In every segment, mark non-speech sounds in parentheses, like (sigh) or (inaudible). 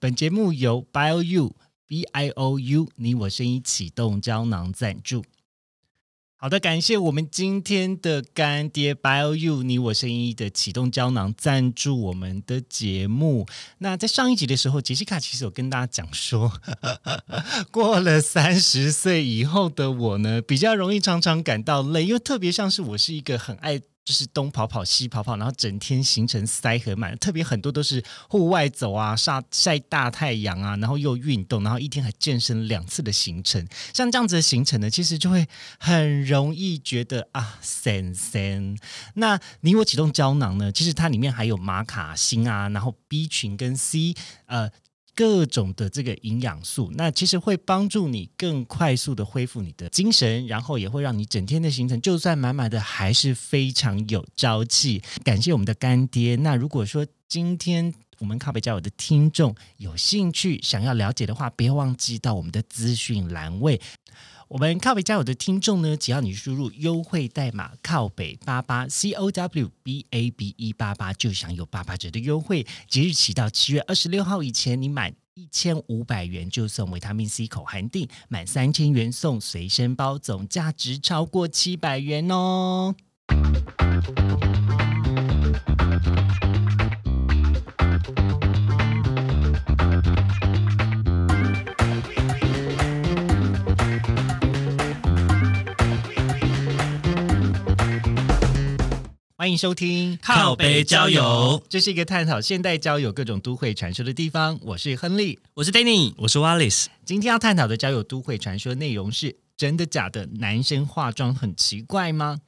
本节目由 Bio U B I O U 你我声音启动胶囊赞助。好的，感谢我们今天的干爹 BioU 你我声音的启动胶囊赞助我们的节目。那在上一集的时候，杰西卡其实有跟大家讲说，(laughs) 过了三十岁以后的我呢，比较容易常常感到累，因为特别像是我是一个很爱。就是东跑跑西跑跑，然后整天行程塞很满，特别很多都是户外走啊，晒晒大太阳啊，然后又运动，然后一天还健身两次的行程。像这样子的行程呢，其实就会很容易觉得啊，森森。那你我启动胶囊呢，其实它里面还有马卡星啊，然后 B 群跟 C，呃。各种的这个营养素，那其实会帮助你更快速的恢复你的精神，然后也会让你整天的行程就算满满的，还是非常有朝气。感谢我们的干爹。那如果说今天我们靠北交友的听众有兴趣想要了解的话，别忘记到我们的资讯栏位。我们靠北加油的听众呢，只要你输入优惠代码靠北八八 C O W B A B 一八八，就享有八八折的优惠。即日起到七月二十六号以前，你满一千五百元就送维他命 C 口含锭，满三千元送随身包，总价值超过七百元哦。欢迎收听靠北交友，这是一个探讨现代交友各种都会传说的地方。我是亨利，我是 Danny，我是 Wallace。今天要探讨的交友都会传说内容是：真的假的？男生化妆很奇怪吗？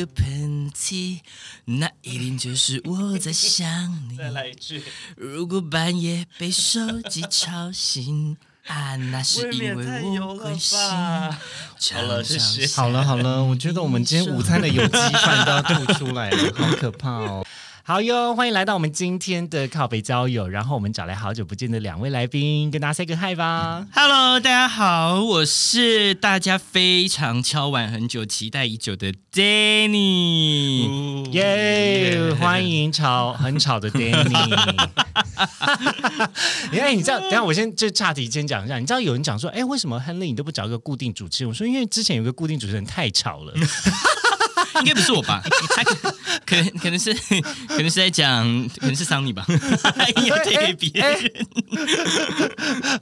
个喷嚏，那一定就是我在想你。再来一句，如果半夜被手机吵醒，啊，那是因为我关心。好了，谢谢。好了好了，我觉得我们今天午餐的有机饭都要吐出来了，好可怕哦。好哟，欢迎来到我们今天的靠北交友。然后我们找来好久不见的两位来宾，跟大家 say 个 hi 吧。Hello，大家好，我是大家非常敲碗很久、期待已久的 Danny。耶！欢迎吵很吵的 (laughs) Danny。你 (laughs) 看，你知道？等下我先就岔题先讲一下。你知道有人讲说，哎，为什么亨利你都不找一个固定主持人？我说，因为之前有个固定主持人太吵了。应该不是我吧？他可能可能是可能是在讲，可能是桑尼吧？硬要推给别人。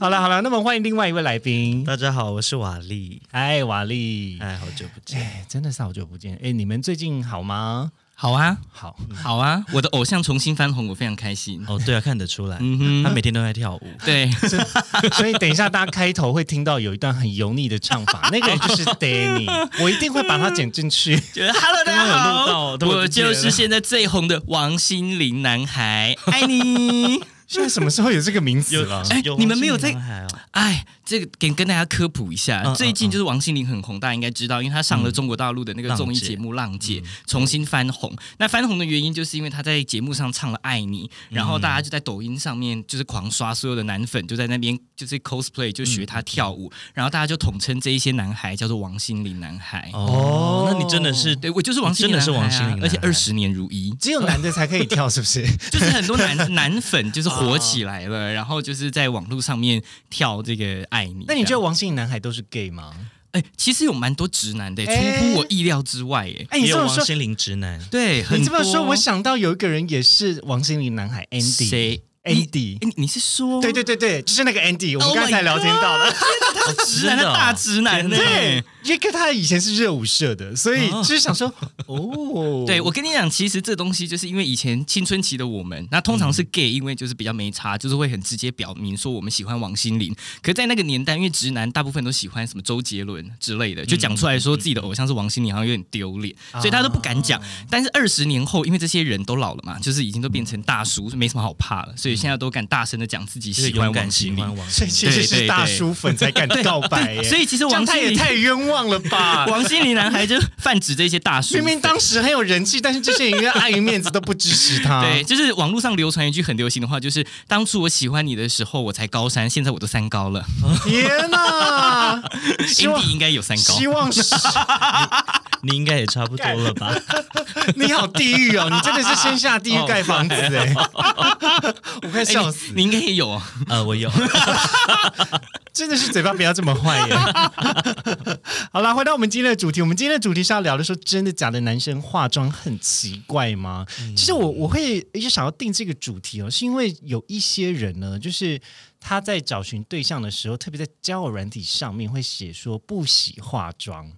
好了好了，那么欢迎另外一位来宾。大家好，我是瓦力。哎，瓦力，哎，好久不见，哎，真的是好久不见。哎，你们最近好吗？好啊，好，好啊！我的偶像重新翻红，我非常开心。哦，对啊，看得出来，嗯哼他每天都在跳舞。对，(laughs) 所以等一下大家开头会听到有一段很油腻的唱法，(laughs) 那个人就是 Danny，我一定会把它剪进去。就是 Hello，大家好，我就是现在最红的王心凌男孩，爱你。(laughs) 现在什么时候有这个名字了？哎你们没有在哎，这个给跟大家科普一下，最近就是王心凌很红，大家应该知道，因为她上了中国大陆的那个综艺节目《浪姐》，重新翻红。那翻红的原因就是因为她在节目上唱了《爱你》，然后大家就在抖音上面就是狂刷，所有的男粉就在那边就是 cosplay 就学她跳舞，然后大家就统称这一些男孩叫做王心凌男孩。哦，那你真的是对我就是王心凌真的是王心凌而且二十年如一。只有男的才可以跳，是不是？(laughs) 就是很多男男粉就是火起来了，然后就是在网络上面跳这个爱你。那你觉得王心凌男孩都是 gay 吗？哎、其实有蛮多直男的，出哎乎我意料之外，哎，哎，你也这么说，有王心凌直男，对，你这么说，我想到有一个人也是王心凌男孩 Andy。谁 Andy？哎，你是说对对对对，就是那个 Andy，我们 Oh 刚才聊天到了。(laughs) 直男的大直男呢？对，因为跟他以前是热舞社的，所以就是想说，(laughs) 哦，对，我跟你讲，其实这东西就是因为以前青春期的我们，那通常是 gay，因为就是比较没差，就是会很直接表明说我们喜欢王心凌。可在那个年代，因为直男大部分都喜欢什么周杰伦之类的，就讲出来说自己的偶像是王心凌，好像有点丢脸，所以大家都不敢讲。但是二十年后，因为这些人都老了嘛，就是已经都变成大叔，没什么好怕了，所以现在都敢大声的讲自己喜欢王心凌。所以其实是大叔粉才敢告白，所以其实王太也王心凌太冤枉望了吧？(laughs) 王心凌男孩就泛指这些大叔，明明当时很有人气，但是这些人因为碍于面子都不支持他。(laughs) 对，就是网络上流传一句很流行的话，就是当初我喜欢你的时候我才高三，现在我都三高了。天哪！(laughs) 希望 Andy 应该有三高希，望是你应该也差不多了吧？你好地狱哦！你真的是先下地狱盖房子哎！我快哎笑死！你你应该也有哦。呃，我有。真的是嘴巴不要这么坏耶！(laughs) 好了，回到我们今天的主题，我们今天的主题是要聊的说，真的假的男生化妆很奇怪吗？其实我我会一直想要定这个主题哦，是因为有一些人呢，就是他在找寻对象的时候，特别在交友软体上面会写说不喜化妆，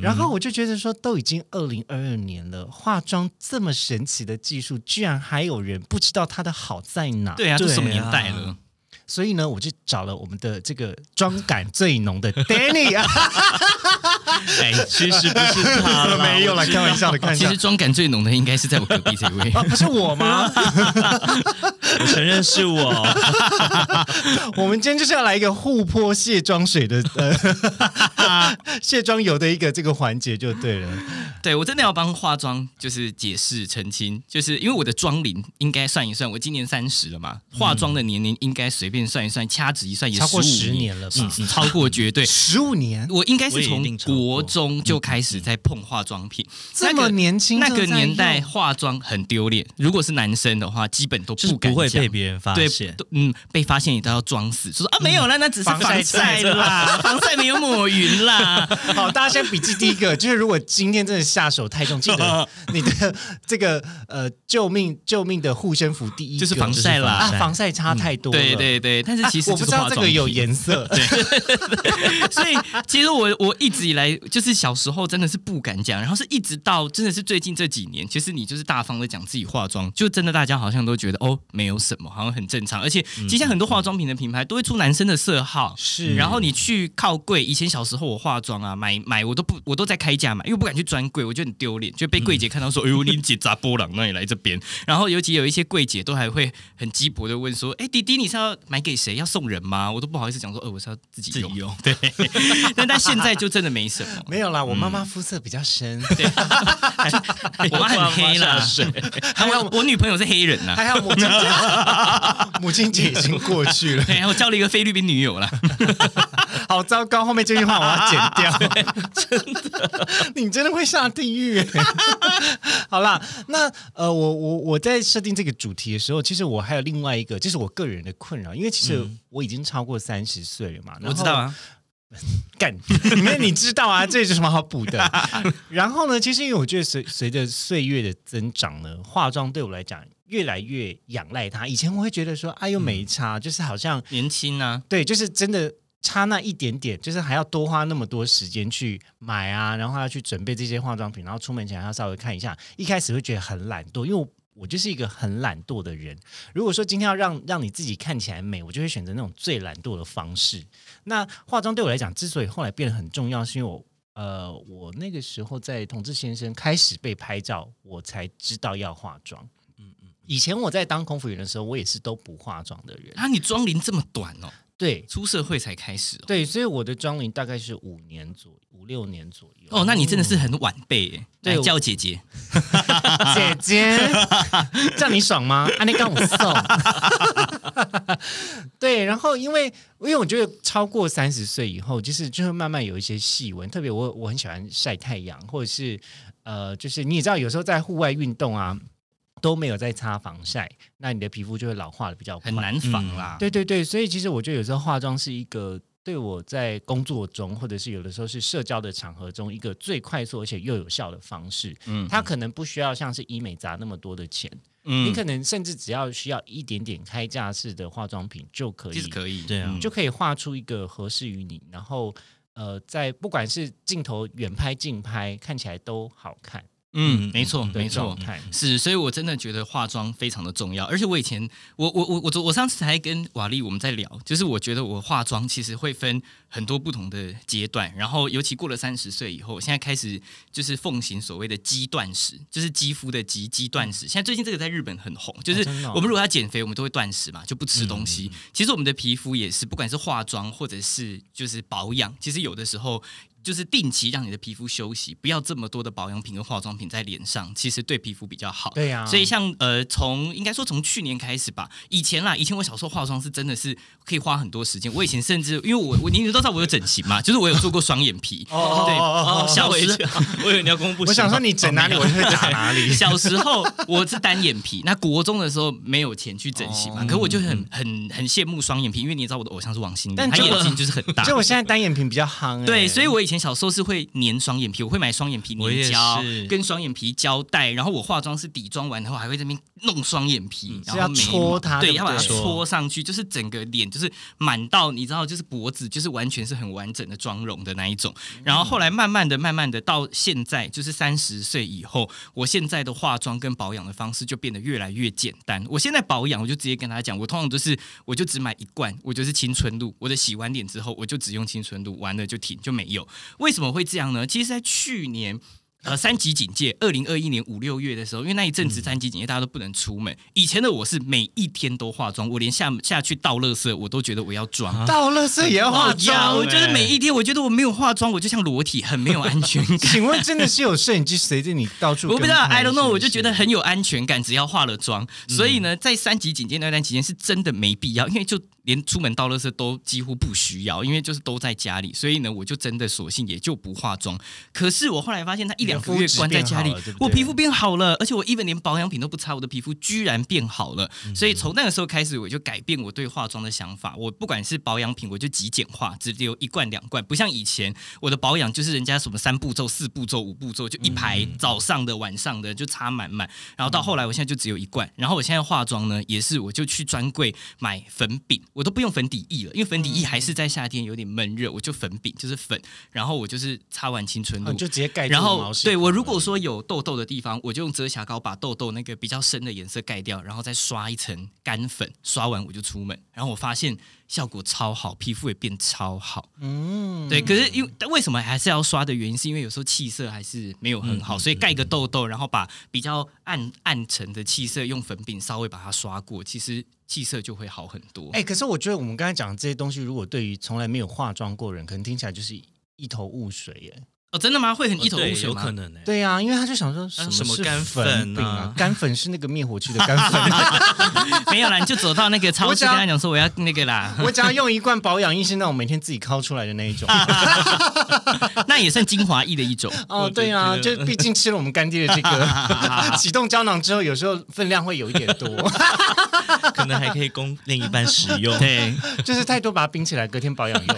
然后我就觉得说，都已经二零二二年了，化妆这么神奇的技术，居然还有人不知道它的好在哪？对啊，这什么年代啊了？所以呢，我就找了我们的这个妆感最浓的 Danny 啊，(laughs) 哎，其实不是他啦，(laughs) 没有啦，我知道开玩笑的，开玩笑其实。妆感最浓的应该是在我隔壁这位。啊，不是我吗？(laughs) 我承认是我。我们今天就是要来一个互泼卸妆水的呃卸妆油的一个这个环节就对了。对我真的要帮化妆就是解释澄清，就是因为我的妆龄应该算一算，我今年三十了嘛，化妆的年龄应该随便算一算，掐指一算也超过15 10年了吧嗯超过绝对。(laughs) 十五年我应该是从国中就开始在碰化妆品，这么年轻那个年代化妆很丢脸，如果是男生的话，基本都不不会被别人发对现，都嗯，被发现你都要装死，就说啊没有啦，那只是防晒啦，防晒没有抹匀啦。(laughs) 好，大家先笔记第一个，就是如果今天真的下手太重，记得 (laughs) 你的这个呃救命救命的护身符第一就是防晒啦啊，防晒差太多了。对对对，但是其实我不知道就是化妆这个有颜色，(laughs) 对 (laughs) (laughs) 所以其实我我一直以来就是小时候真的是不敢讲，然后是一直到真的是最近这几年，其实你就是大方的讲自己化妆，就真的大家好像都觉得哦没有什么，好像很正常。而且其实很多化妆品的品牌都会出男生的色号，是然后你去靠柜，以前小时候我化妆啊买买我都不我都在开价买，因为不敢去专柜，我觉得很丢脸，就被柜姐看到说，哎呦你姐砸波浪，那你来这边。然后尤其有一些柜姐都还会很鸡婆的问说，哎弟弟你是要买给谁？要送人吗？我都不好意思讲说，呃我是要自己用。己用。(laughs) 对，但 (laughs) 但现在就真的没什么。没有啦，我妈妈肤色比较深，(laughs) 我妈很黑啦，还有我我女朋友是黑人呐、还好母亲节，母亲节已经过去了，对，我交了一个菲律宾女友啦。好糟糕！后面这句话我要剪掉，(laughs) (laughs) 真的，你真的会下地狱。(laughs) 好啦，那呃，我我我在设定这个主题的时候，其实我还有另外一个，就是我个人的困扰，因为其实我已经超过三十岁了嘛，我知道啊，干，因为你知道啊，这有什么好补的？然后呢，其实因为我觉得随随着岁月的增长呢，化妆对我来讲越来越仰赖它。以前我会觉得说，哎呦没差，就是好像年轻啊，对，就是真的差那一点点，就是还要多花那么多时间去买啊，然后还要去准备这些化妆品，然后出门前还要稍微看一下。一开始会觉得很懒惰，因为我。我就是一个很懒惰的人。如果说今天要让让你自己看起来美，我就会选择那种最懒惰的方式。那化妆对我来讲，之所以后来变得很重要，是因为我呃，我那个时候在同志先生开始被拍照，我才知道要化妆。嗯嗯，以前我在当空服员的时候，我也是都不化妆的人。啊，你妆龄这么短哦，对出社会才开始哦。对，所以我的妆龄大概是五年左五六年左右。哦，那你真的是很晚辈耶，对叫我姐姐。(laughs) (laughs) 姐姐，这样你爽吗？啊，你刚我送。(laughs) 对，然后因为因为我觉得超过三十岁以后，就是就会慢慢有一些细纹，特别我我很喜欢晒太阳，或者是呃，就是你也知道，有时候在户外运动啊都没有在擦防晒，那你的皮肤就会老化的比较快，很难防啦。对对对，所以其实我觉得有时候化妆是一个对我在工作中，或者是有的时候是社交的场合中，一个最快速而且又有效的方式。嗯它可能不需要像是医美砸那么多的钱，嗯你可能甚至只要需要一点点开架式的化妆品就可以，其实可以，对啊嗯就可以画出一个合适于你，然后呃，在不管是镜头远拍、近拍，看起来都好看。嗯，没错，没错。是，所以我真的觉得化妆非常的重要，而且我以前，我我我我我上次还跟瓦力我们在聊，就是我觉得我化妆其实会分很多不同的阶段，然后尤其过了三十岁以后，我现在开始就是奉行所谓的肌断食，就是肌肤的肌肌断食。现在最近这个在日本很红，就是我们如果要减肥，我们都会断食嘛，就不吃东西。其实我们的皮肤也是，不管是化妆或者是就是保养，其实有的时候就是定期让你的皮肤休息，不要这么多的保养品跟化妆品在脸上，其实对皮肤比较好。对呀、所以像呃，从应该说从去年开始吧，以前啦，以前我小时候化妆是真的是可以花很多时间。我以前甚至因为我我你们都知道我有整形嘛，(laughs) 就是我有做过双眼皮。哦对哦，吓小时我一跳，我以为你要公布。我想说你整哪里，我就会打哪里。小时候我是单眼皮，那国中的时候没有钱去整形嘛，哦可我就很很很羡慕双眼皮，因为你也知道我的偶像是王心凌，但就她眼睛就是很大。(laughs) 就我现在单眼皮比较夯、欸，对，所以我以前小时候是会粘双眼皮，我会买双眼皮粘胶跟双眼皮胶带，然后我化妆是底妆完后还会在那边弄双眼皮，然后是要戳它对，要把它对戳上去，就是整个脸就是满到你知道，就是脖子就是完全是很完整的妆容的那一种。然后后来慢慢的、慢慢的到现在，就是三十岁以后，我现在的化妆跟保养的方式就变得越来越简单。我现在保养，我就直接跟他讲，我通常都是我就只买一罐，我就是青春露。我的洗完脸之后，我就只用青春露，完了就停就没有。为什么会这样呢？其实，在去年。呃，三级警戒，二零二一年五六月的时候，因为那一阵子三级警戒，大家都不能出门。以前的我是每一天都化妆，我连下下去倒垃圾，我都觉得我要妆。倒垃圾也要化呀，妆、我觉得每一天，我觉得我没有化妆，我就像裸体，很没有安全感。(laughs) 请问真的是有摄影机随着你到处？(laughs) 我不知道，I don't know，我就觉得很有安全感，只要化了妆。所以呢，在三级警戒那段期间是真的没必要，因为就连出门倒垃圾都几乎不需要，因为就是都在家里。所以呢，我就真的索性也就不化妆。可是我后来发现，他一两个月关在家里我皮肤变好了，而且我 even 连保养品都不擦，我的皮肤居然变好了。所以从那个时候开始，我就改变我对化妆的想法。我不管是保养品，我就极简化，只留一罐两罐，不像以前我的保养就是人家什么三步骤、四步骤、五步骤，就一排早上的、晚上的就擦满满。然后到后来，我现在就只有一罐。然后我现在化妆呢，也是我就去专柜买粉饼，我都不用粉底液了，因为粉底液还是在夏天有点闷热，我就粉饼就是粉，然后我就是擦完青春露。就直接盖住然后对我如果说有痘痘的地方，我就用遮瑕膏把痘痘那个比较深的颜色盖掉，然后再刷一层干粉，刷完我就出门。然后我发现效果超好，皮肤也变超好。嗯，对，可是因为但为什么还是要刷的原因，是因为有时候气色还是没有很好，所以盖个痘痘，然后把比较暗暗沉的气色用粉饼稍微把它刷过，其实气色就会好很多。哎、可是我觉得我们刚才讲的这些东西，如果对于从来没有化妆过人，可能听起来就是一头雾水耶。哦，真的吗？会很一头雾对水吗？有可能哎。对啊，因为他就想说什么是干粉啊干粉是那个灭火器的干粉，(laughs) 没有啦，你就走到那个超市我只要跟他讲说我要那个啦，(laughs) 我只要用一罐保养液是那种每天自己抠出来的那一种。(laughs) 那也算精华液的一种。哦，对啊，就毕竟吃了我们干爹的这个启动胶囊之后，有时候分量会有一点多，可能还可以供另一半使用。对，就是太多把它冰起来，隔天保养用。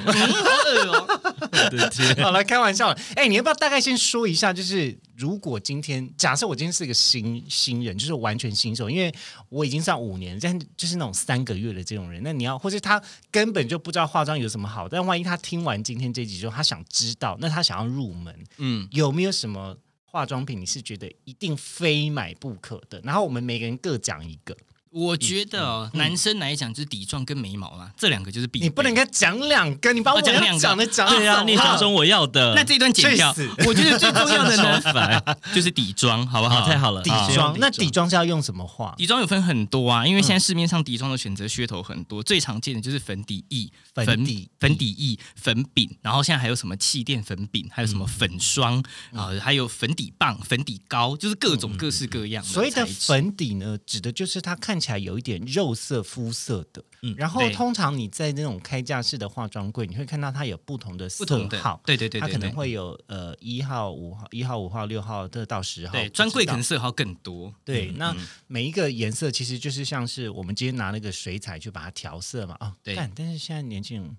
我的天，好了，开玩笑了。哎，你要不要大概先说一下？就是如果今天假设我今天是一个新新人，就是完全新手，因为我已经上五年，但就是那种三个月的这种人，那你要，或者他根本就不知道化妆有什么好，但万一他听完今天这集之后，他想知道，那他想要入门，嗯，有没有什么化妆品你是觉得一定非买不可的？然后我们每个人各讲一个，我觉得哦，男生来讲就是底妆跟眉毛啦，这两个就是必。你不能跟他讲两个，你把我讲两个讲的讲对啊，你讲中我要的，那这一段剪掉。我觉得最重要的呢，(laughs) (laughs) 就是底妆，好不好？太好了。底妆，那底妆是要用什么画？底妆有分很多啊，因为现在市面上底妆的选择噱头很多，最常见的就是粉底液、粉底粉底液、粉饼，然后现在还有什么气垫粉饼，还有什么粉霜啊，还有粉底棒、粉底膏，就是各种各式各样的所谓的粉底呢，指的就是它看起来有一点肉色肤色的。嗯然后通常你在那种开架式的化妆柜，你会看到它有不同的色号，，对对对对对。它可能会有呃一号、五号、一号、五号、六号这到十号。对，专柜可能色号更多。对，那嗯每一个颜色其实就是像是我们今天拿那个水彩去把它调色嘛。哦，对但但是现在年轻人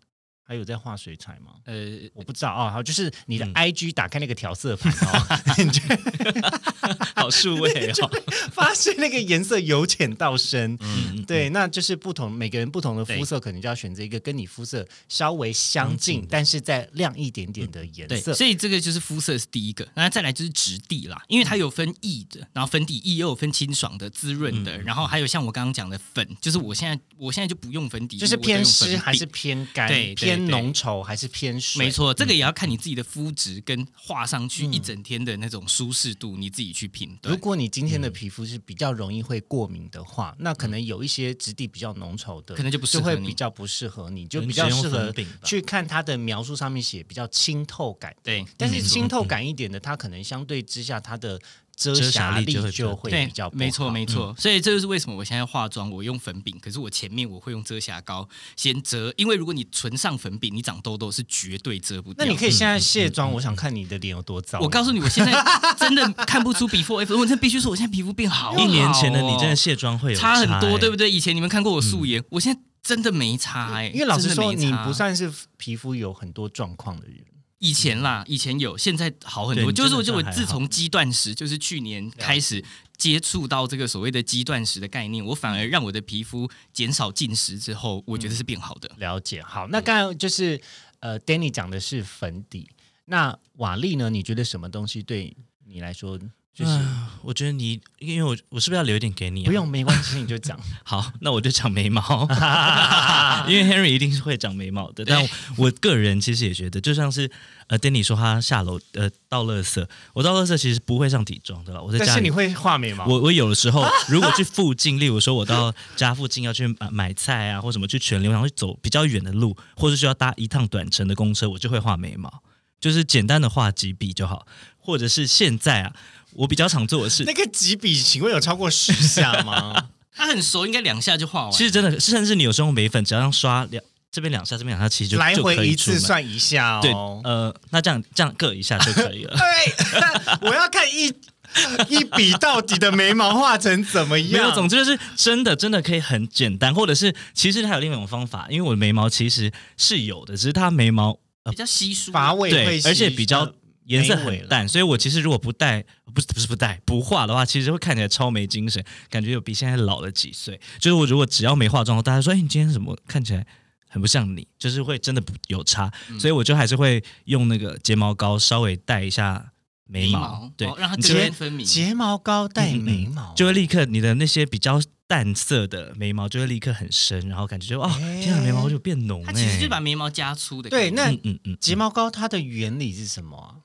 还有在画水彩吗？呃，我不知道哦，好，就是你的嗯 IG 打开那个调色盘哦，(laughs) 你就 (laughs) 好数位哦。(laughs) 发现那个颜色由浅到深。嗯，对，那就是不同每个人不同的肤色，可能就要选择一个跟你肤色稍微相相近但是再亮一点点的颜对，色。所以这个就是肤色是第一个，那再来就是质地啦，因为它有分易的，然后粉底液又有分清爽的、滋润的，然后还有像我刚刚讲的粉，就是我现在我现在就不用粉底液，就是偏湿还是偏干？对对偏偏浓稠还是偏水？没错，这个也要看你自己的肤质跟画上去嗯。一整天的那种舒适度，你自己去评断。如果你今天的皮肤是比较容易会过敏的话，那可能有一些质地比较浓稠的，可能就不适就会合你。比较不适合你，就比较适合去看它的描述上面写比较清透感。对，但是清透感一点的，它可能相对之下它的遮遮瑕力就会对没错没错，所以这就是为什么我现在化妆我用粉饼，可是我前面我会用遮瑕膏先遮，因为如果你纯上粉饼，你长痘痘是绝对遮不掉。那你可以现在卸妆，我想看你的脸有多糟。我告诉你，我现在真的看不出 before after，(laughs) 我真的必须说，我现在皮肤变好好哦，一年前的你真的卸妆会有差很多，对不对？以前你们看过我素颜，我现在真的没差哎、因为老实说，你不算是皮肤有很多状况的人。以前啦，以前有，现在好很多。就是我，就我自从肌断食，就是去年开始接触到这个所谓的肌断食的概念，我反而让我的皮肤减少进食之后，我觉得是变好的。了解，好，那刚刚就是呃，Danny 讲的是粉底，那瓦力呢？你觉得什么东西对你来说就是啊我觉得你，因为我我是不是要留一点给你、啊？不用没关系，你就讲。(laughs) 好，那我就讲眉毛，(laughs) (laughs) 因为 Henry 一定是会长眉毛的。但我个人其实也觉得，就像是呃，Danny 说他下楼呃倒垃圾，我倒垃圾其实不会上底妆的了。我在家里但是你会画眉毛，我我有的时候，如果去附近，例如说我到家附近要去买买菜啊，或什么去全流，然后去走比较远的路，或者需要搭一趟短程的公车，我就会画眉毛，就是简单的画几笔就好。或者是现在啊，我比较常做的事那，个几笔，请问有超过十下吗？(laughs) 他很熟，应该两下就画完。其实真的，甚至你有时候用眉粉，只要用刷两这边两下，这边两下，其实就来回一。次算一下哦对，哦。呃，那这样这样各一下就可以了。(laughs) 对，我要看一一笔到底的眉毛画成怎么样。没有，总之就是真的真的可以很简单，或者是其实还有另外一种方法，因为我的眉毛其实是有的，只是它眉毛比较稀疏，发尾而且比较呃颜色很淡，所以我其实如果不戴，不是不是不戴不画的话，其实会看起来超没精神，感觉有比现在老了几岁。就是我如果只要没化妆，大家说，哎，你今天怎么看起来很不像你？就是会真的不有差，嗯所以我就还是会用那个睫毛膏稍微带一下眉毛，对，哦让它根你就会根分明。睫毛膏带眉毛，就会立刻你的那些比较淡色的眉毛就会立刻很深，然后感觉就哦，哎天啊，眉毛就变浓它其实哎就是把眉毛加粗的对。念。那嗯嗯嗯，睫毛膏它的原理是什么啊？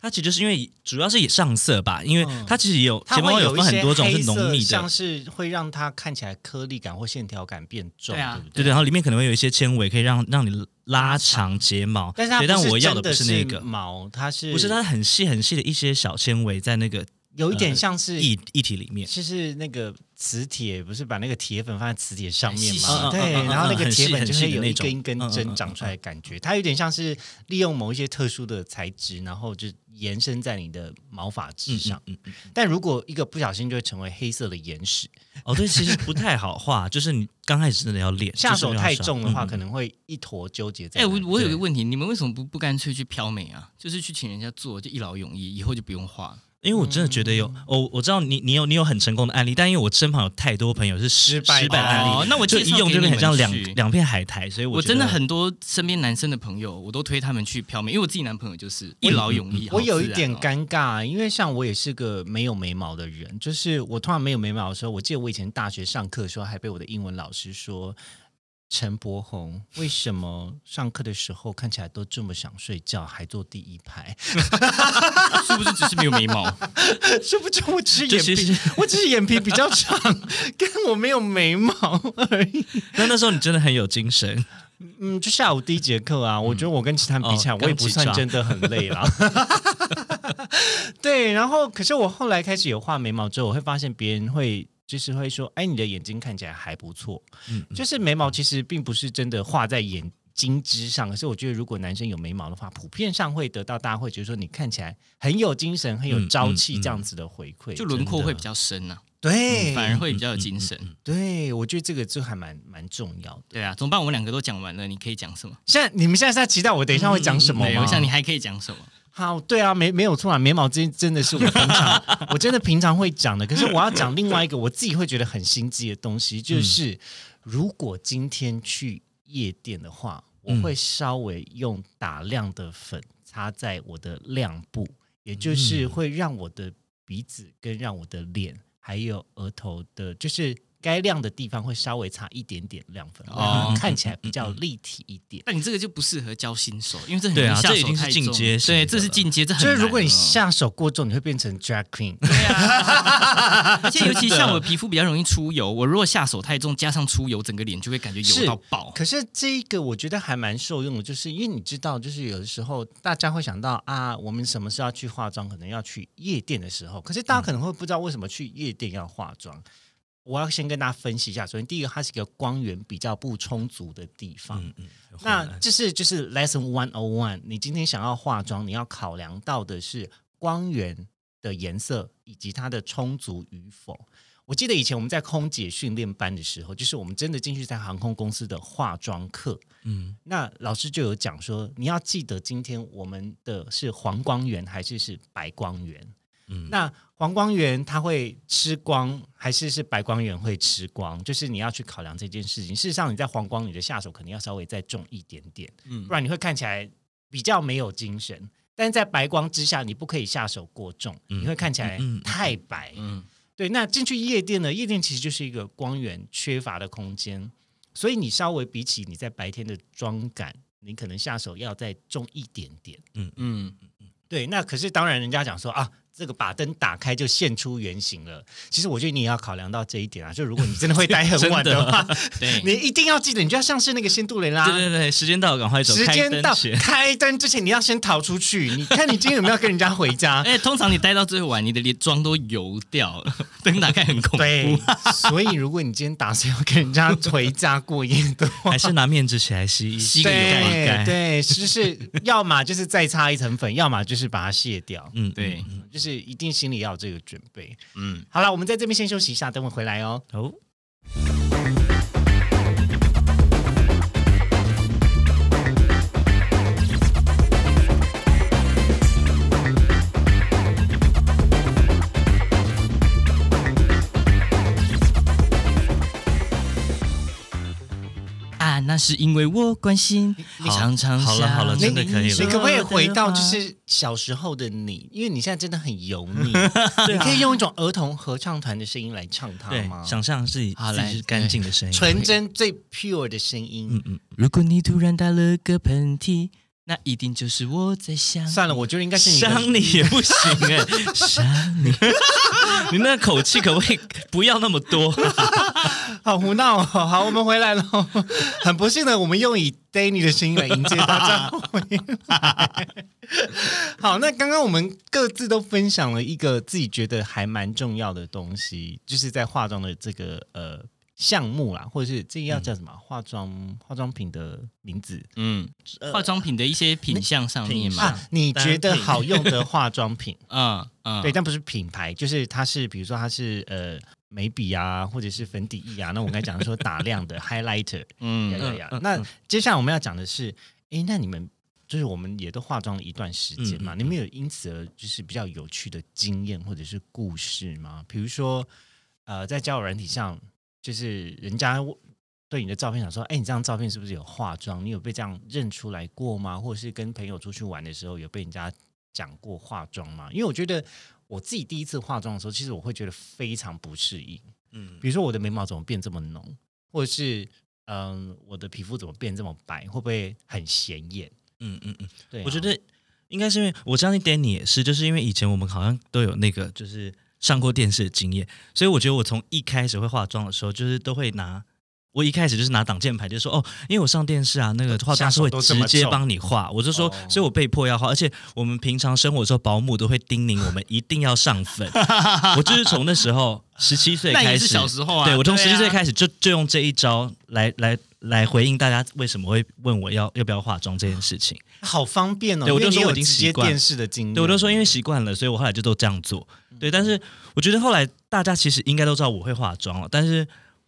它其实就是因为主要是也上色吧，因为嗯它其实也有它睫毛有分很多种是浓密的像，是会让它看起来颗粒感或线条感变重，对啊对不对对，然后里面可能会有一些纤维可以让让你拉长睫毛，但是它对，但我要的不是那个，毛，它是不是它很细很细的一些小纤维在那个有一点像是液液体里面。就是那个磁铁，不是把那个铁粉放在磁铁上面细细嘛？对，然后那个铁粉就会很细的那种有一根一根针长出来的感觉，它有点像是利用某一些特殊的材质，然后就延伸在你的毛发质嗯上。嗯嗯，但如果一个不小心就会成为黑色的岩石，哦，对，其实不太好画，就是你刚开始真的要练，下手太重的话，嗯可能会一坨纠结在哎。我我有对个问题，你们为什么不不干脆去漂美啊？就是去请人家做，就一劳永逸，以后就不用画了。因为我真的觉得有，哦，我知道你你有你有很成功的案例，但因为我身旁有太多朋友是失失败的失败案例，哦那我就一用就很像两去两片海苔，所以我真的很多身边男生的朋友，我都推他们去漂眉，因为我自己男朋友就是一劳永逸。我有一点尴尬，因为像我也是个没有眉毛的人，就是我突然没有眉毛的时候，我记得我以前大学上课的时候，还被我的英文老师说。陈柏宏，为什么上课的时候看起来都这么想睡觉，还坐第一排？(laughs) 是不是只是没有眉毛？(laughs) 说不知我只是眼皮我只是眼皮比较长，跟我没有眉毛而已。那那时候你真的很有精神，嗯，就下午第一节课啊，我觉得我跟其他人比起来，哦我也不算真的很累啦。(laughs) 对，然后可是我后来开始有画眉毛之后，我会发现别人会就是会说，哎，你的眼睛看起来还不错。嗯，就是眉毛其实并不是真的画在眼睛之上，可是我觉得如果男生有眉毛的话，普遍上会得到大家会觉得说你看起来很有精神、很有嗯朝气这样子的回馈，就轮廓会比较深呐、对，反而会比较有精神。对我觉得这个就还蛮蛮重要的。对啊，怎么办？我们两个都讲完了，你可以讲什么？现在你们现在是在期待我等一下会讲什么没有，吗？我想你还可以讲什么？好，对啊，没没有错啊，眉毛真真的是我平常 (laughs) 我真的平常会讲的。可是我要讲另外一个我自己会觉得很心机的东西，就是、如果今天去夜店的话，我会稍微用打亮的粉擦在我的亮部，也就是会让我的鼻子跟让我的脸还有额头的，就是该亮的地方会稍微差一点点亮粉，哦哦，看起来比较立体一点。但你这个就不适合教新手，因为这很对啊容易下这已经是手太重进阶对，这是进阶，这很难就是如果你哦下手过重，你会变成 drag queen。对啊，(laughs) 而且尤其像我皮肤比较容易出油，我如果下手太重，加上出油，整个脸就会感觉油到爆。可是这一个我觉得还蛮受用的，就是因为你知道，就是有的时候大家会想到啊，我们什么时候要去化妆，可能要去夜店的时候，可是大家可能会不知道为什么去夜店要化妆。我要先跟大家分析一下，首先第一个，它是一个光源比较不充足的地方。嗯嗯，那这是就是 lesson one o one。你今天想要化妆，你要考量到的是光源的颜色以及它的充足与否。我记得以前我们在空姐训练班的时候，就是我们真的进去在航空公司的化妆课，嗯那老师就有讲说，你要记得今天我们的是黄光源还是是白光源。嗯那黄光源它会吃光，还是是白光源会吃光？就是你要去考量这件事情。事实上，你在黄光，你的下手肯定要稍微再重一点点，嗯不然你会看起来比较没有精神。但是在白光之下，你不可以下手过重，嗯你会看起来太白。嗯，对，那进去夜店呢？夜店其实就是一个光源缺乏的空间，所以你稍微比起你在白天的妆感，你可能下手要再重一点点。嗯嗯，对，那可是当然，人家讲说啊，这个把灯打开就现出原形了。其实我觉得你也要考量到这一点啊，就如果你真的会待很晚的话，(laughs) (laughs) 对，你一定要记得，你就要像是那个仙杜蕾拉。对对对，时间到了，赶快走，时间到灯开灯之前，你要先逃出去。你看你今天有没有跟人家回家？(laughs) 哎，通常你待到最晚，你的脸妆都油掉了，灯打开很恐对怖。，所以如果你今天打算要跟人家回家过夜的话，还是拿面纸起来吸一吸。对对，就是要么就是再擦一层粉，要么就是把它卸掉，嗯，对嗯就是一定心里要有这个准备。嗯，好了，我们在这边先休息一下，等我回来哦。哦，是因为我关心，你常常好了好了想真的可以了你可不可以回到就是小时候的你？因为你现在真的很油腻，(laughs) 你可以用一种儿童合唱团的声音来唱它吗，？想象自己好来自己是干净的声音，纯真最 pure 的声音。嗯嗯，如果你突然打了个喷嚏，那一定就是我在想。算了，我觉得应该是你的想你也不行哎，想你，(laughs) 你那口气可不可以不要那么多？(laughs) 好胡闹哦！好，我们回来了。很不幸的，我们用以 Danny 的声音来迎接大家回来。好，那刚刚我们各自都分享了一个自己觉得还蛮重要的东西，就是在化妆的这个呃项目啦，或者是这个要叫什么、化妆化妆品的名字嗯，化妆品的一些品相上面嘛，啊？你觉得好用的化妆品？嗯嗯，对，但不是品牌，就是它是比如说它是呃眉笔啊，或者是粉底液啊。那我刚才讲的说打亮的 (laughs) highlighter，呀嗯。那接下来我们要讲的是，哎，那你们就是我们也都化妆了一段时间嘛，嗯嗯你们有因此而就是比较有趣的经验或者是故事吗？比如说呃，在交友软体上，就是人家。对你的照片想说，哎，你这张照片是不是有化妆？你有被这样认出来过吗？或者是跟朋友出去玩的时候有被人家讲过化妆吗？因为我觉得我自己第一次化妆的时候，其实我会觉得非常不适应。嗯比如说我的眉毛怎么变这么浓，或者是嗯、我的皮肤怎么变这么白，会不会很显眼？嗯嗯嗯，对啊、我觉得应该是因为我相信 Danny 也是，就是因为以前我们好像都有那个就是上过电视的经验，所以我觉得我从一开始会化妆的时候，就是都会拿。我一开始就是拿挡箭牌，就说哦，因为我上电视啊，那个化妆师会直接帮你化，我就说，哦。所以我被迫要化，而且我们平常生活的时候，保姆都会叮咛我们一定要上粉。(laughs) 我就是从那时候十七岁开始，小时候啊，对我从十七岁，开始就就用这一招来来来回应大家为什么会问我要要不要化妆这件事情。好方便哦，对我就说我已经接习惯电视的经验，对，我就说因为习惯了，所以我后来就都这样做。对，但是我觉得后来大家其实应该都知道我会化妆了，但是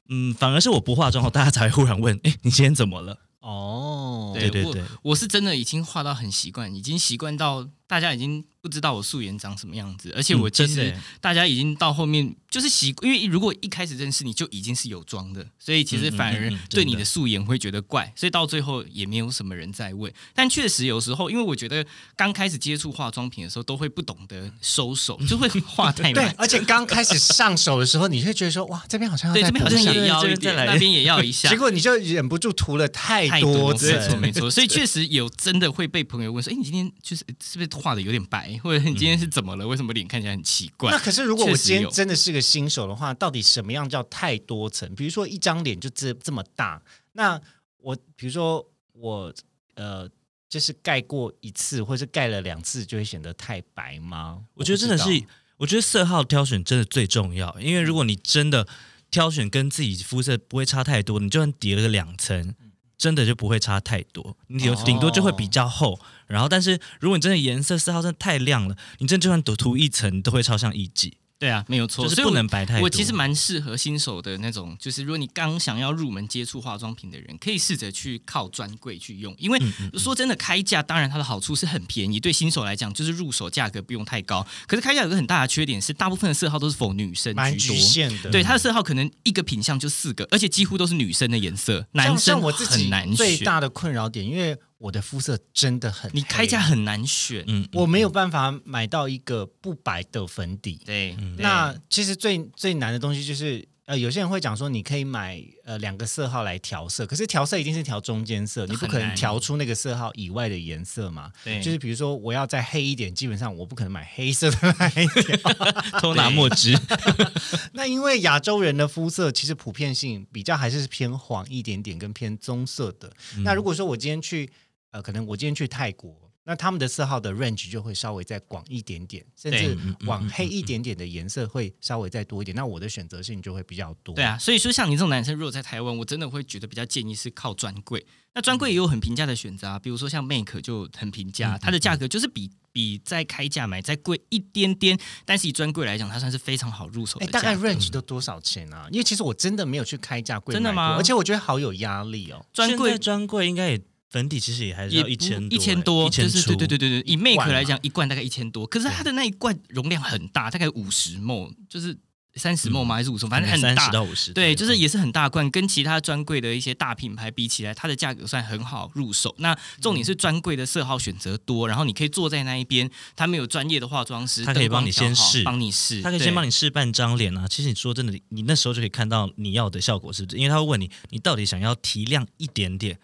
嗯，反而是我不化妆后，大家才会忽然问：“哎，你今天怎么了哦，对对对我是真的已经化到很习惯，已经习惯到大家已经不知道我素颜长什么样子，而且我其实大家已经到后面就是习，因为如果一开始认识你就已经是有妆的，所以其实反而对你的素颜会觉得怪，所以到最后也没有什么人在问。但确实有时候，因为我觉得刚开始接触化妆品的时候，都会不懂得收手，(laughs) 就会画太对，。而且刚开始上手的时候，你会觉得说哇，这边好像要对，这边好像也要一点，那边也要一下结。果你就忍不住涂了太太多没错，没错，所以确实有真的会被朋友问说：“哎，你今天就是是不是画的有点白，或者你今天是怎么了？为什么脸看起来很奇怪那可是如果我今天真的是个新手的话，到底什么样叫太多层？比如说一张脸就这这么大，那我比如说我呃，就是盖过一次或是盖了两次，就会显得太白吗？我觉得真的是我觉得色号挑选真的最重要，因为如果你真的挑选跟自己肤色不会差太多，你就算叠了个两层，真的就不会差太多，你顶多就会比较厚。然后，但是如果你真的颜色色号真的太亮了，你真的就算涂涂一层，都会超像艺妓，对啊，没有错，就是不能白太多。我其实蛮适合新手的那种，就是如果你刚想要入门接触化妆品的人，可以试着去靠专柜去用，因为嗯说真的，开价当然它的好处是很便宜，对新手来讲就是入手价格不用太高。可是开价有个很大的缺点是，大部分的色号都是否女生蛮居多。局限的。对它的色号可能一个品相就四个，而且几乎都是女生的颜色，男生我自己很难选。最大的困扰点，因为我的肤色真的很，你开价很难选，嗯，我没有办法买到一个不白的粉底。对，对那其实最最难的东西就是，呃，有些人会讲说，你可以买呃两个色号来调色，可是调色一定是调中间色，你不可能调出那个色号以外的颜色嘛。对就是比如说我要再黑一点，基本上我不可能买黑色的来调。(laughs) 偷拿墨汁，(laughs) (laughs) 那因为亚洲人的肤色其实普遍性比较还是偏黄一点点，跟偏棕色的。嗯那如果说我今天去，呃，可能我今天去泰国。那他们的色号的 range 就会稍微再广一点点，甚至往黑一点点的颜色会稍微再多一点。那我的选择性就会比较多。对啊，所以说像你这种男生，如果在台湾，我真的会觉得比较建议是靠专柜。那专柜也有很平价的选择啊，比如说像 Make 就很平嗯价，它的价格就是比比在开价买再贵一点点，但是以专柜来讲，它算是非常好入手的哎，大概。range 都多少钱啊？因为其实我真的没有去开价柜买过真的吗而且我觉得好有压力哦。专柜专柜应该也粉底其实也还是要一千一千多，一千就是对对对对对，以 Make 来讲，一罐大概一千多，可是它的那一罐容量很大，大概五十 ml，就是三十 ml 吗？还是五十？反正很大三十。到五十，对，就是也是很大罐，跟其他专柜的一些大品牌比起来，它的价格算很好入手。那重点是专柜的色号选择多，然后你可以坐在那一边，他们有专业的化妆师，他可以帮你先试帮你试，他可以先帮你。你试半张脸啊。其实你说真的，你那时候就可以看到你要的效果是不是？因为他会问你，你到底想要提亮一点点，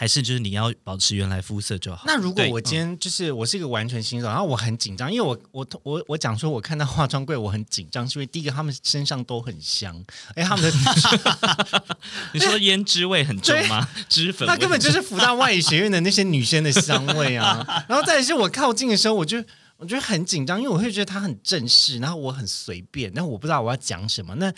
还是就是你要保持原来肤色就好？那如果我今天就是我是一个完全新手，然后我很紧张，因为我我我我讲说我看到化妆柜我很紧张，是因为第一个他们身上都很香，哎，他们的 (laughs) 你说胭脂味很重吗？(laughs) 脂粉味那根本就是福大外语学院的那些女生的香味啊。(laughs) 然后再来是我靠近的时候，我就我觉得很紧张，因为我会觉得他很正式，然后我很随便，然后我不知道我要讲什么。那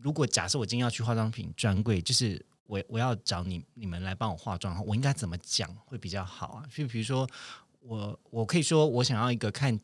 如果假设我今天要去化妆品专柜，就是我我要找你你们来帮我化妆，我应该怎么讲会比较好啊？就比如说我我可以说我想要一个看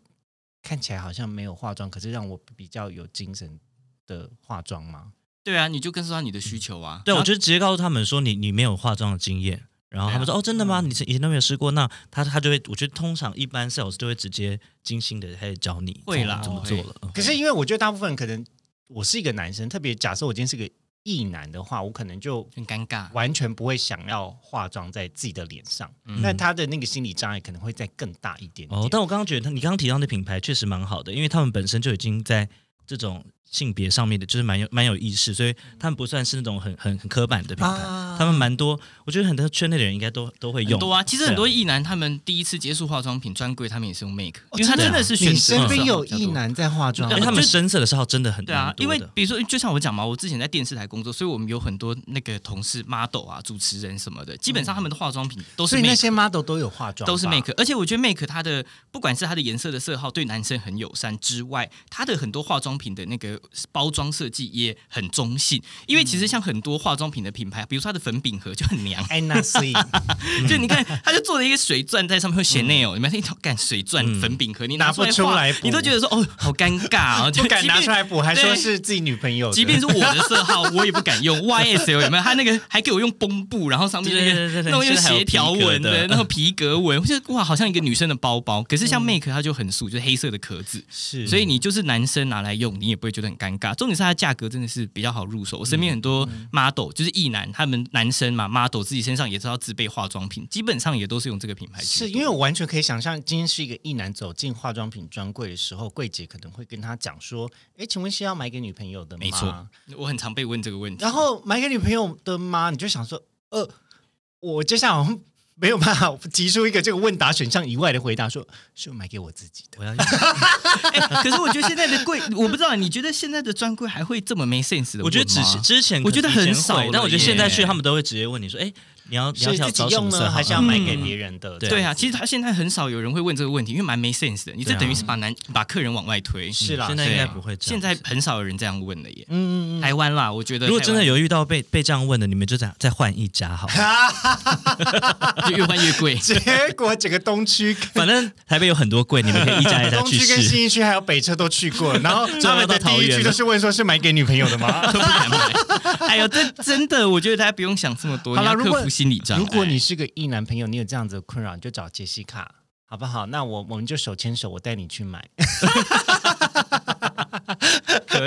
看起来好像没有化妆，可是让我比较有精神的化妆吗？对啊，你就跟说你的需求啊。对，我就就直接告诉他们说你你没有化妆的经验，然后他们说、哦真的吗？你以前都没有试过？那他他就会，我觉得通常一般 sales 都会直接精心的开始教你会啦怎么做了。嗯可是因为我觉得大部分人可能我是一个男生，特别假设我今天是个异男的话，我可能就很尴尬。完全不会想要化妆在自己的脸上，嗯那他的那个心理障碍可能会再更大一点点。哦，但我刚刚觉得他，你刚刚提到那品牌确实蛮好的，因为他们本身就已经在这种性别上面的，就是蛮有蛮有意识，所以他们不算是那种很很很刻板的品牌，啊他们蛮多，我觉得很多圈内的人应该都都会用。很多啊，其实很多异男他们第一次接触化妆品专柜，他们也是用 Make，哦因为他真的是选你择身边有比较多异男在化妆因为他们深色的色号真的很对啊蛮，多的因为比如说，就像我讲嘛，我之前在电视台工作，所以我们有很多那个同事、model 啊、主持人什么的，基本上他们的化妆品都是所以 make, 那些 model 都有化妆，都是 make，而且我觉得 make 它的不管是它的颜色的色号对男生很友善之外，它的很多化妆品的那个的包装设计也很中性，因为其实像很多化妆品的品牌，比如说它的粉饼盒就很娘，哎，那所以 (laughs) 就你看，它就做了一个水钻在上面，会写 nail，你们一条干水钻粉饼盒，你拿拿不出来你都觉得说哦，好尴尬哦，(laughs) 就不敢拿出来补，还说对是自己女朋友。即便是我的色号，我也不敢用 YSL 有没有？他那个还给我用绷布，然后上面那对对对对 (laughs) 个弄用斜条纹的。那种皮革纹，我觉得哇，好像一个女生的包包。可是像 Make 它就很素，就是黑色的壳子，是，所以你就是男生拿来用，你也不会觉得很尴尬。重点是它的价格真的是比较好入手。我身边很多 model 就是艺男，他们男生嘛 model 自己身上也知道自备化妆品，基本上也都是用这个品牌。是因为我完全可以想象，今天是一个艺男走进化妆品专柜的时候，柜姐可能会跟他讲说：“哎，请问是要买给女朋友的吗？”没错。我很常被问这个问题。然后买给女朋友的吗？你就想说，呃，我接下来好像没有办法提出一个这个问答选项以外的回答，说是买给我自己的。我要，欸 (laughs) 可是我觉得现在的柜，我不知道，你觉得现在的专柜还会这么没 sense 的吗？我觉得只是之前我觉得很少但我觉得现在去他们都会直接问你说，哎，你要你要是自己用呢，找什么色号还是要嗯买给别人的？对对啊，其实他现在很少有人会问这个问题，因为蛮没 sense 的。你这等于是把男把客人往外推。是啦现在应该不会。现在很少有人这样问了耶。嗯嗯嗯，台湾啦，我觉得如果真的有遇到被被这样问的，你们就再再换一家好就越换越贵。(laughs) 结果整个东区、反正台北有很多贵，你们可以一家一家去东区跟 (laughs) 试。新一区还有北车都去过，然后 (laughs) 他们的第一句都是问说是买给女朋友的吗？都不敢买。哎呦，这真的，我觉得大家不用想这么多，好了如果心理障碍。如果你是个异男朋友，你有这样子的困扰，你就找杰西卡，好不好？那我我们就手牵手，我带你去买。(laughs)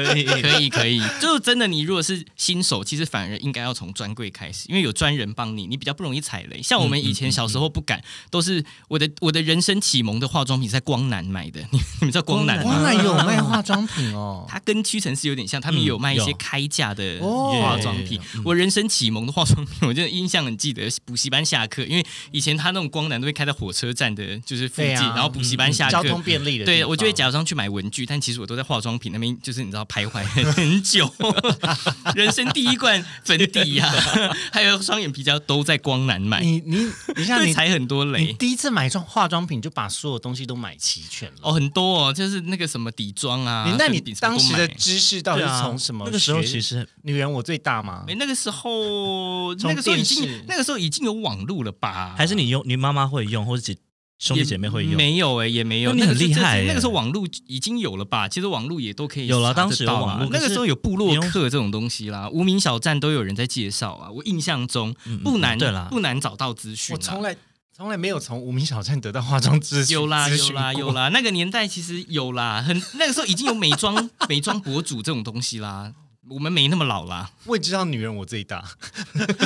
可以 (laughs) 可以可以，就是真的，你如果是新手，其实反而应该要从专柜开始，因为有专人帮你，你比较不容易踩雷。像我们以前小时候不敢，都是我的我的人生启蒙的化妆品是在光南买的，你 (laughs) 你们知道光南吗？光南有卖化 (laughs) 妆品哦，它跟屈臣氏有点像，他们有卖一些开价的哦化妆品。我人生启蒙的化妆品，我真的印象很记得。补习班下课，因为以前他那种光南都会开在火车站的，就是附近，啊然后补习班下课，交通便利的对，我就会假装去买文具，但其实我都在化妆品那边，就是你知道徘徊很久。(laughs) 人生第一罐粉底呀、(laughs) 还有双眼皮胶都在光南买，你你你像你踩很多你雷。第一次买妆化妆品就把所有东西都买齐全了。哦，很多哦，就是那个什么底妆啊，你那你当时的知识到底是从什么学？那个时候其实女人我最大吗？没那个时候，(laughs) 那个时候已经那个时候已经有网络了吧？还是你用你妈妈会用，或者姐兄弟姐妹会用。没有哎、也没有。那你很那个是厉害那个时候网络已经有了吧？其实网络也都可以有了当时网络那个时候有部落客这种东西啦，无名小站都有人在介绍啊。我印象中嗯不难，对啦不难找到资讯啦。我从来从来没有从无名小站得到化妆资讯。有啦有啦有啦，那个年代其实有啦，很那个时候已经有美妆 (laughs) 美妆博主这种东西啦。我们没那么老啦，我也知道女人我最大，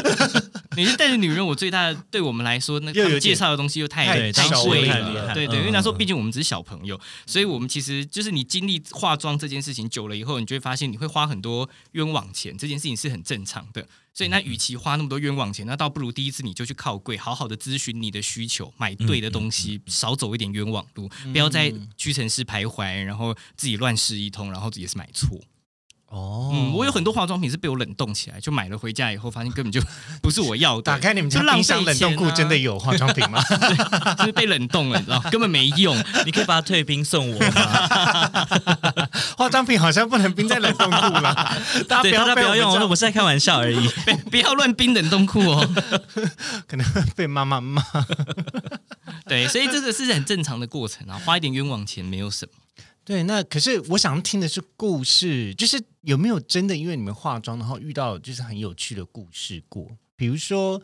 (laughs) 你是带着女人，我最大的对我们来说，那他们又有点介绍的东西又太太太少贵了，太厉害对对，嗯因为那时候毕竟我们只是小朋友，所以我们其实就是你经历化妆这件事情久了以后，你就会发现你会花很多冤枉钱，这件事情是很正常的。所以那与其花那么多冤枉钱，那倒不如第一次你就去靠柜，好好的咨询你的需求，买对的东西，少走一点冤枉路，不要在屈臣氏徘徊，然后自己乱试一通，然后也是买错。哦嗯，我有很多化妆品是被我冷冻起来，就买了回家以后，发现根本就 (laughs) 不是我要的。打开你们家就冰箱冷冻库，真的有化妆品吗？(laughs) 就是被冷冻了，你知道，根本没用。(laughs) 你可以把它退冰送我吗？化妆品好像不能冰在冷冻库了，大家，不要不要用，我是在开玩笑而已。不不要乱冰冷冻库哦。可能被妈妈骂。对，所以这个是很正常的过程啊，花一点冤枉钱没有什么。对，那可是我想听的是故事，就是有没有真的因为你们化妆，然后遇到就是很有趣的故事过？比如说，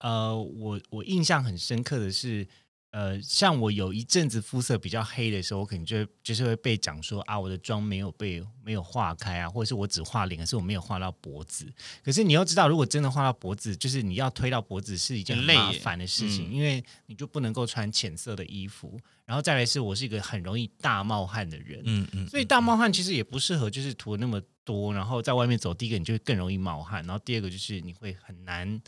呃，我我印象很深刻的是，呃，像我有一阵子肤色比较黑的时候，我可能就会就是会被讲说啊，我的妆没有被没有化开啊，或者是我只画脸，可是我没有画到脖子。可是你要知道，如果真的画到脖子，就是你要推到脖子是一件很麻烦的事情，嗯因为你就不能够穿浅色的衣服。然后再来是我是一个很容易大冒汗的人，嗯嗯，所以大冒汗其实也不适合，就是涂那么多，然后在外面走，第一个你就会更容易冒汗，然后第二个就是你会很难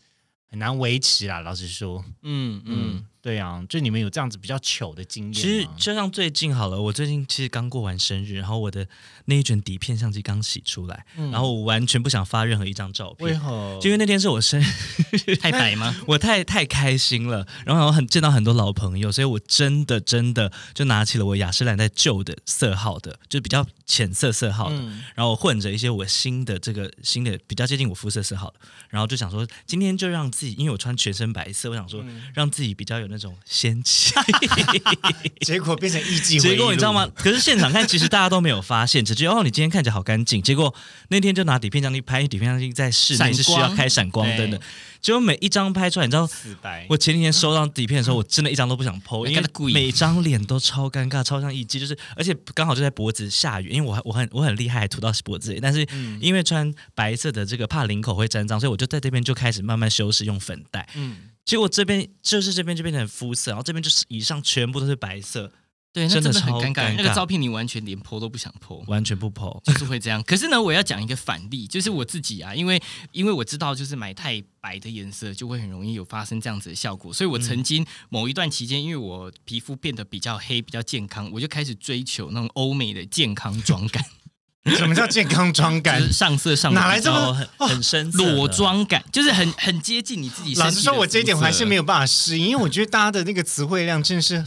很难维持啦。老实说，嗯嗯，对啊，就你们有这样子比较糗的经验。其实就像最近好了，我最近其实刚过完生日，然后我的那一卷底片相机刚洗出来，然后我完全不想发任何一张照片，为何？(laughs) 就因为那天是我生日，(laughs) 太白吗？(laughs) 我太太开心了，然后我很见到很多老朋友，所以我真的真的就拿起了我雅诗兰黛旧的色号的，就比较浅色色号的，嗯然后混着一些我新的这个新的比较接近我肤色色号的，然后就想说今天就让自己，因为我穿全身白色，我想说让自己比较有那种仙气。(laughs) 结果变成艺伎回忆录，结果你知道吗？可是现场看，其实大家都没有发现，只觉得哦，你今天看起来好干净。结果那天就拿底片相机拍，底片相机在室内是需要开闪光灯的对。结果每一张拍出来，你知道，我前几天收到底片的时候，(laughs) 我真的一张都不想剖，因为每张脸都超尴尬，超像艺伎，就是而且刚好就在脖子下雨，因为我还我很我很厉害，还涂到脖子，但是因为穿白色的这个怕领口会沾脏，所以我就在这边就开始慢慢修饰用粉黛。嗯，结果这边就是这边就变成肤色，然后这边就是以上全部都是白色，对，那真的很尴尬。那个照片你完全连剖都不想剖。完全不剖。就是会这样。可是呢，我要讲一个反例，就是我自己啊，因为因为我知道，就是买太白的颜色就会很容易有发生这样子的效果，所以我曾经某一段期间，因为我皮肤变得比较黑、比较健康，我就开始追求那种欧美的健康妆感，(laughs) 什么叫健康妆就感是？上色上哪来这么很很深裸妆感，就是很很接近你自己老实说，我这一点我还是没有。有办法适应，因为我觉得大家的那个词汇量真的是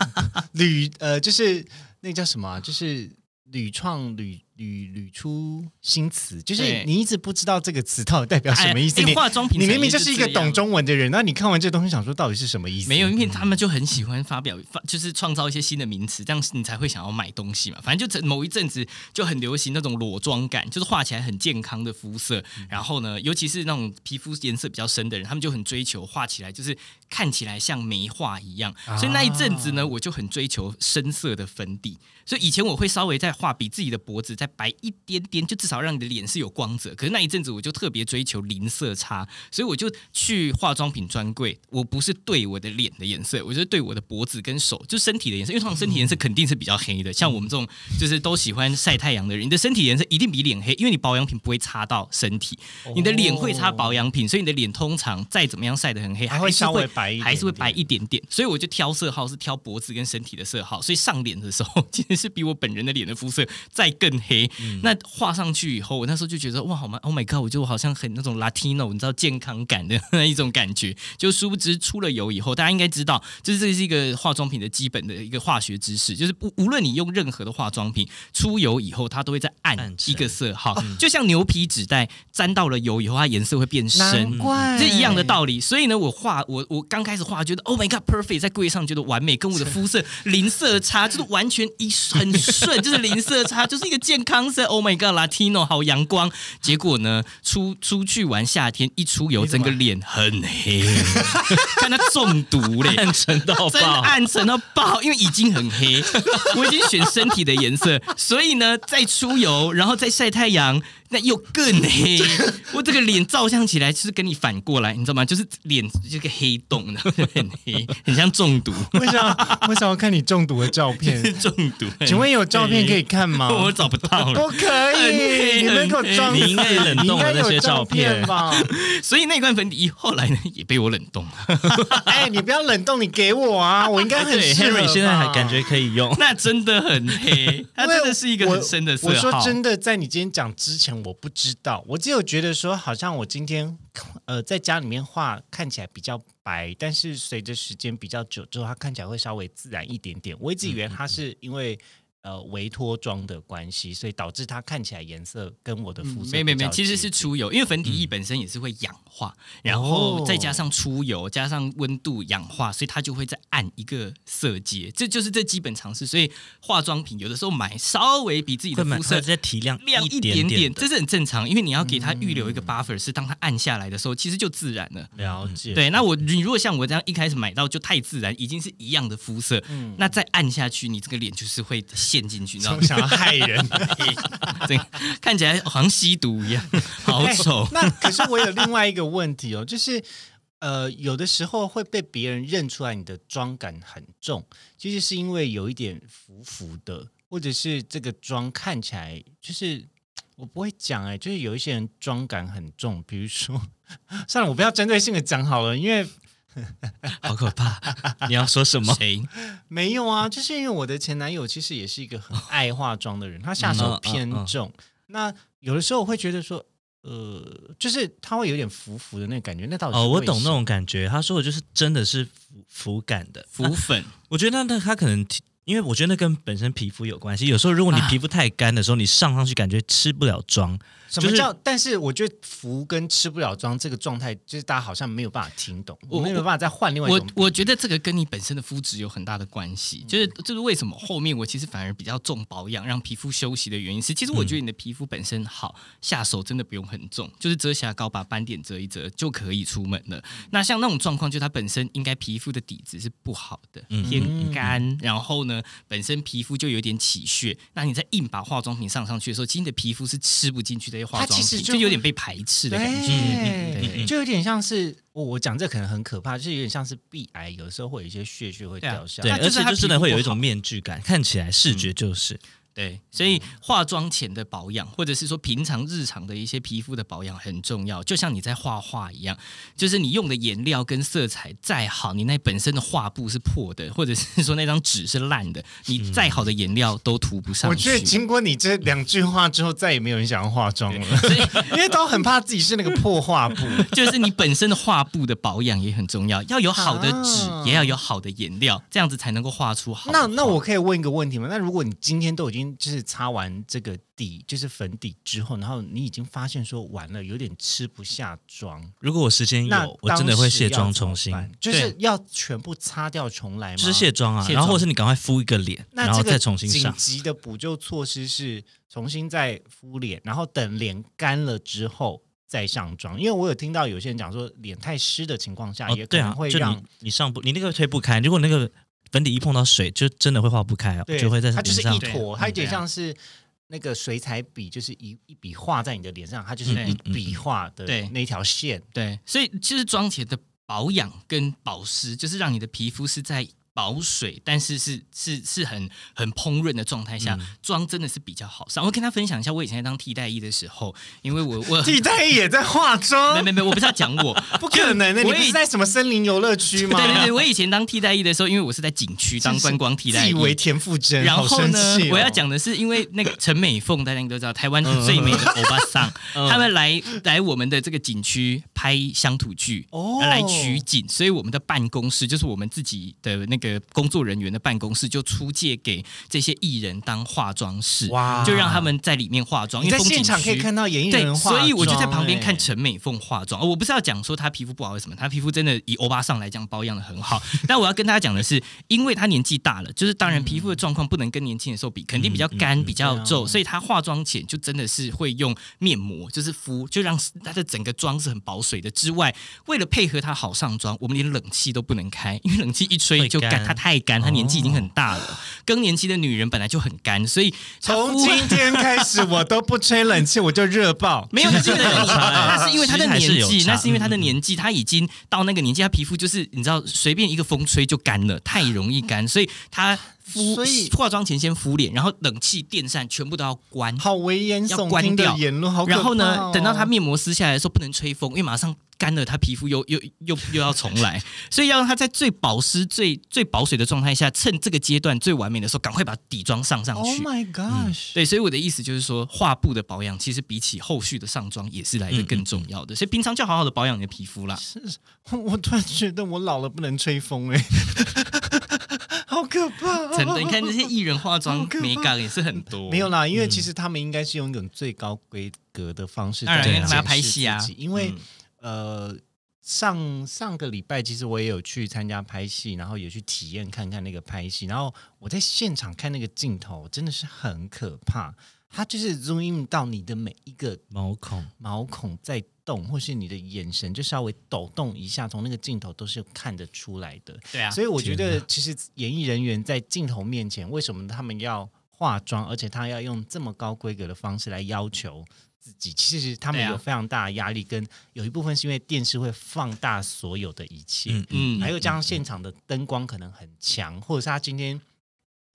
(laughs) 屡呃，就是那叫什么啊、就是屡创屡屡屡出新词，就是你一直不知道这个词到底代表什么意思。化妆品你明明就是一个懂中文的人，那你看完这东西想说到底是什么意思？没有，因为他们就很喜欢发表，发就是创造一些新的名词，这样你才会想要买东西嘛。反正就某一阵子就很流行那种裸妆感，就是画起来很健康的肤色。然后呢，尤其是那种皮肤颜色比较深的人，他们就很追求画起来就是看起来像没画一样。所以那一阵子呢，我就很追求深色的粉底。所以以前我会稍微再画比自己的脖子再白一点点，就至少让你的脸是有光泽。可是那一阵子我就特别追求零色差，所以我就去化妆品专柜，我不是对我的脸的颜色，我就是对我的脖子跟手，就身体的颜色。因为通常身体颜色肯定是比较黑的，像我们这种就是都喜欢晒太阳的人，你的身体颜色一定比脸黑，因为你保养品不会擦到身体，你的脸会擦保养品，所以你的脸通常再怎么样晒得很黑，还会是稍微白一点点还是会白一点点。所以我就挑色号是挑脖子跟身体的色号，所以上脸的时候其实是比我本人的脸的肤色再更黑。那画上去以后，我那时候就觉得哇，好吗？Oh my god！我就好像很那种 Latino，你知道健康感的那一种感觉。(laughs) 就殊不知出了油以后，大家应该知道，就是这是一个化妆品的基本的一个化学知识，就是不无论你用任何的化妆品，出油以后它都会在暗一个色号，就像牛皮纸袋沾到了油以后，它颜色会变深。难怪是一样的道理。所以呢，我画我我刚开始画觉得 Oh my God perfect，在柜上觉得完美，跟我的肤色 (laughs) 零 (laughs) 色差，就是完全一很顺，就是零色差，就是一个健康森。Oh my God Latino 好阳光。结果呢，出出去玩夏天一出油，你怎么整个脸很黑，(laughs) 看他中毒嘞。暗沉到爆。暗沉到爆，因为已经很黑，我已经选身体的颜色，所以呢，再出游，然后再晒太阳，那又更黑。(laughs) 我这个脸照相起来就是跟你反过来，你知道吗？就是脸这个黑洞的，很黑，很像中毒，为什么？为什么要看你中毒的照片？(laughs) 中毒。请问有照片可以看吗？(laughs) 我找不到了，不可以，你们给我装死！你应该冷冻了那些照照片吧？所以那罐粉底液后来呢也被我冷冻了。哎，你不要冷冻，你给我啊！我应该很对适合，Henry 现在还感觉可以用。那真的很黑，它真的是一个很深的色。我说真的，在你今天讲之前，我不知道，我只有觉得说，好像我今天呃在家里面画看起来比较白，但是随着时间比较久之后，它看起来会稍微自然一点点。我一直以为它是因为。呃，微脱妆的关系，所以导致它看起来颜色跟我的肤色、没没没，其实是出油，因为粉底液本身也是会氧化，然后再加上出油，加上温度氧化，所以它就会再暗一个色阶，这就是这基本常识。所以化妆品有的时候买稍微比自己的肤色再提亮亮一点点这是很正常，因为你要给它预留一个 buffer，是当它暗下来的时候，其实就自然了。了解。对，那我你如果像我这样一开始买到就太自然，已经是一样的肤色，嗯那再暗下去，你这个脸就是会陷进去，你知道吗？想要害人，(laughs) 对看起来好像吸毒一样，(laughs) 好丑。哎那可是我有另外一个问题哦，就是呃，有的时候会被别人认出来你的妆感很重，其实是因为有一点浮浮的，或者是这个妆看起来就是我不会讲哎、就是有一些人妆感很重，比如说 (laughs) 算了，我不要针对性的讲好了，因为 (laughs) 好可怕！你要说什么？谁？没有啊，就是因为我的前男友其实也是一个很爱化妆的人，他下手偏重。那有的时候我会觉得说，呃，就是他会有点浮浮的那个感觉。那到底哦，我懂那种感觉。他说的就是真的是浮浮感的浮粉。(laughs) 我觉得那他可能。因为我觉得那跟本身皮肤有关系，有时候如果你皮肤太干的时候，你上上去感觉吃不了妆。什么叫？但是我觉得服跟吃不了妆这个状态，就是大家好像没有办法听懂，我没有办法再换另外一种。我我觉得这个跟你本身的肤质有很大的关系，就是就是为什么后面我其实反而比较重保养，让皮肤休息的原因是，其实我觉得你的皮肤本身好，下手真的不用很重，就是遮瑕膏把斑点遮一遮就可以出门了。那像那种状况，就它本身应该皮肤的底子是不好的，偏干，然后呢，本身皮肤就有点起屑，那你在硬把化妆品上上去的时候，其实你的皮肤是吃不进去这些化妆品。就有点被排斥的感觉，就有点像是我我讲这可能很可怕，就是有点像是鼻癌，有时候会有一些血血会掉下来，对，而且就真的会有一种面具感，看起来视觉就是。对，所以化妆前的保养，或者是说平常日常的一些皮肤的保养很重要。就像你在画画一样，就是你用的颜料跟色彩再好，你那本身的画布是破的，或者是说那张纸是烂的，你再好的颜料都涂不上。我觉得经过你这两句话之后，再也没有人想要化妆了，(laughs) 因为都很怕自己是那个破画布。(laughs) 就是你本身的画布的保养也很重要，要有好的纸，也要有好的颜料，这样子才能够画出好。那那我可以问一个问题吗？那如果你今天都已经就是擦完这个底，就是粉底之后，然后你已经发现说完了，有点吃不下妆。如果我时间有，我真的会卸妆重新，就是要全部擦掉重来吗？就是卸妆啊，然后或者是你赶快敷一个脸，然后再重新上。紧急的补救措施是重新再敷脸，然后等脸干了之后再上妆。因为我有听到有些人讲说，脸太湿的情况下，也可能会让你上不，你那个推不开。如果那个粉底一碰到水，就真的会化不开哦，就会在它就是一坨，它有点像是那个水彩笔，就是一一笔画在你的脸上，它就是一笔画的那条线。对，所以其实妆前的保养跟保湿，就是让你的皮肤是在。保水，但是是是是很很烹饪的状态下，妆真的是比较好上。我跟他分享一下，我以前在当替代役的时候，因为我我 (laughs) 替代役也在化妆，没没没，我不是要讲我，(laughs) 不可能的，你是在什么森林游乐区吗？对对对，我以前当替代役的时候，因为我是在景区当观光替代役，以为田馥甄，然后呢，我要讲的是，因为那个陈美凤，大家应该都知道，台湾最美的欧巴桑，(laughs) 他们来来我们的这个景区拍乡土剧，哦，来取景，所以我们的办公室就是我们自己的那个工作人员。的办公室就出借给这些艺人当化妆室，哇！就让他们在里面化妆。你在现场可以看到演艺人化妆，所以我就在旁边看陈美凤化妆。我不是要讲说她皮肤不好为什么，她皮肤真的以欧巴上来讲保养的很好。(laughs) 但我要跟大家讲的是，因为她年纪大了，就是当然皮肤的状况不能跟年轻的时候比，肯定比较干、比较皱，所以她化妆前就真的是会用面膜，就是敷，就让她的整个妆是很保水的。之外，为了配合她好上妆，我们连冷气都不能开，因为冷气一吹就干，她太干，她。年纪已经很大了，更年期的女人本来就很干，所以从今 (laughs) 天开始我都不吹冷气，我就热爆。没有，那是因为她 (laughs) 的年纪，那是因为她的年纪，她已经到那个年纪，她皮肤就是你知道，随便一个风吹就干了，太容易干，所以她。敷，所以化妆前先敷脸，然后冷气、电扇全部都要关，好危言耸听的言论，好然后呢，等到他面膜撕下来的时候，不能吹风，因为马上干了，他皮肤又又又又要重来，(laughs) 所以要让他在最保湿、最最保水的状态下，趁这个阶段最完美的时候，赶快把底妆上上去。Oh my gosh！对，所以我的意思就是说，画布的保养其实比起后续的上妆也是来的更重要的，所以平常就好好的保养你的皮肤啦。是，我突然觉得我老了不能吹风哎。(laughs) 好可怕！真的，你看那些艺人化妆美感也是很多。没有啦，因为其实他们应该是用一种最高规格的方式在要拍戏啊。因为呃，上上个礼拜其实我也有去参加拍戏，然后也去体验看看那个拍戏。然后我在现场看那个镜头，真的是很可怕。它就是 zoom in 到你的每一个毛孔，毛孔在。动，或是你的眼神就稍微抖动一下，从那个镜头都是看得出来的。对啊，所以我觉得其实演艺人员在镜头面前，为什么他们要化妆，而且他要用这么高规格的方式来要求自己？其实他们有非常大的压力，跟有一部分是因为电视会放大所有的一切，嗯嗯，还有加上现场的灯光可能很强，或者是他今天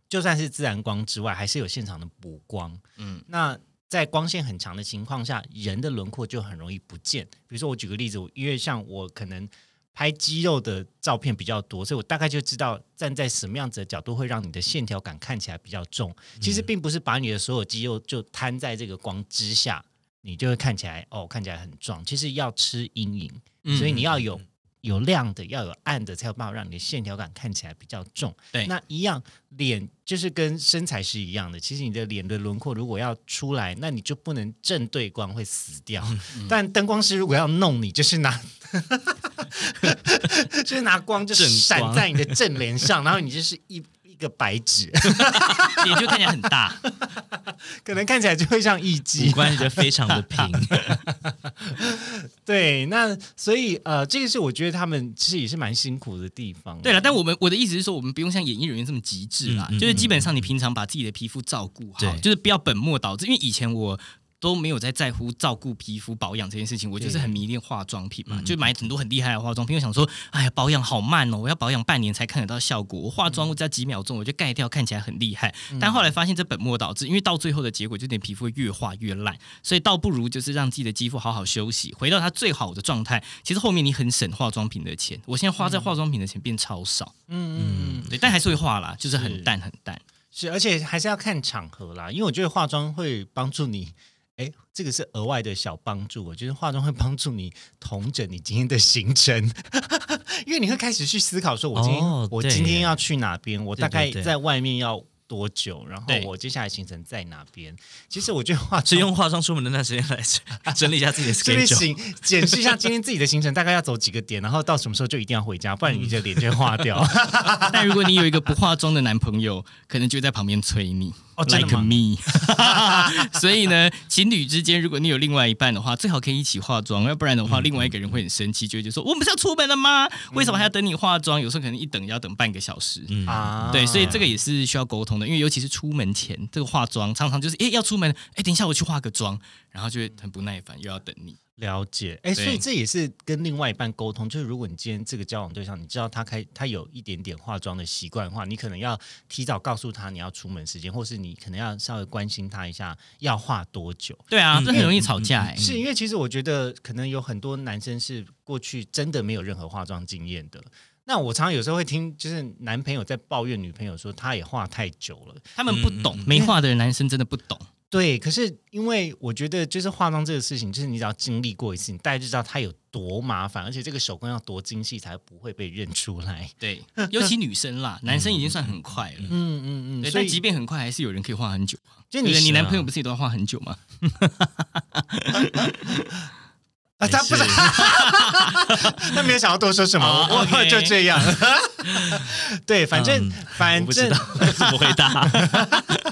就算是自然光之外，还是有现场的补光，嗯，那。在光线很强的情况下，人的轮廓就很容易不见。比如说，我举个例子，因为像我可能拍肌肉的照片比较多，所以我大概就知道站在什么样子的角度会让你的线条感看起来比较重。其实并不是把你的所有肌肉就摊在这个光之下，你就会看起来哦，看起来很壮。其实要吃阴影，嗯所以你要有有亮的，要有暗的，才有办法让你的线条感看起来比较重。对那一样脸就是跟身材是一样的。其实你的脸的轮廓如果要出来，那你就不能正对光，会死掉。(laughs) 嗯但灯光师如果要弄你，就是拿 (laughs) 就是拿光就正闪在你的正脸上，然后你就是一一个白纸，(laughs) 脸就看起来很大。(laughs) 可能看起来就会像艺五妓。官就非常的平，(laughs) 对，那所以呃，这个是我觉得他们其实也是蛮辛苦的地方。对了，但我们我的意思是说，我们不用像演艺人员这么极致啦，嗯嗯就是基本上你平常把自己的皮肤照顾好，就是不要本末倒置。因为以前我。都没有在在乎照顾皮肤保养这件事情，我就是很迷恋化妆品嘛，就买很多很厉害的化妆品。我想说，哎呀，保养好慢哦，我要保养半年才看得到效果。我化妆我只要几秒钟我就盖掉，看起来很厉害。但后来发现这本末倒置，因为到最后的结果就是你皮肤会越化越烂，所以倒不如就是让自己的肌肤好好休息，回到它最好的状态。其实后面你很省化妆品的钱，我现在花在化妆品的钱变超少。嗯嗯嗯，对，但还是会化啦，就是是很淡很淡。是，而且还是要看场合啦，因为我觉得化妆会帮助你。哎，这个是额外的小帮助。我觉得化妆会帮助你统整你今天的行程，(laughs) 因为你会开始去思考，说我今天、哦我今天要去哪边，我大概在外面要多久，然后我接下来行程在哪边。其实我觉得化是妆用化妆出门的那段时间来 (laughs) 整理一下自己的。(laughs) 行检视一下今天自己的行程，大概要走几个点，然后到什么时候就一定要回家，不然你的脸就化掉。但如果你有一个不化妆的男朋友，可能就在旁边催你。哦 like me，(laughs) 所以呢，情侣之间，如果你有另外一半的话，最好可以一起化妆，要不然的话，另外一个人会很生气，就会觉得说，我们不是要出门了吗？为什么还要等你化妆？有时候可能一等要等半个小时。嗯啊对，所以这个也是需要沟通的，因为尤其是出门前，这个化妆常常就是，诶，要出门，诶，等一下我去化个妆，然后就会很不耐烦，又要等你。了解，哎，所以这也是跟另外一半沟通，就是如果你今天这个交往对象，你知道他开他有一点点化妆的习惯的话，你可能要提早告诉他你要出门时间，或是你可能要稍微关心他一下要化多久。对啊，嗯这很容易吵架哎、是因为其实我觉得可能有很多男生是过去真的没有任何化妆经验的。那我常常有时候会听，就是男朋友在抱怨女朋友说他也化太久了。他们不懂，没化的人男生真的不懂。对，可是因为我觉得就是化妆这个事情，就是你只要经历过一次，你大概就知道它有多麻烦，而且这个手工要多精细才不会被认出来。对，尤其女生啦，男生已经算很快了。嗯嗯嗯，对，所以但即便很快，还是有人可以画很久。就你的你男啊朋友不是也都要画很久吗？(laughs) 啊，他不是，(laughs) 他没有想要多说什么，哦我 OK 就这样。(laughs) 对，反正、嗯反正我不知道怎么回答。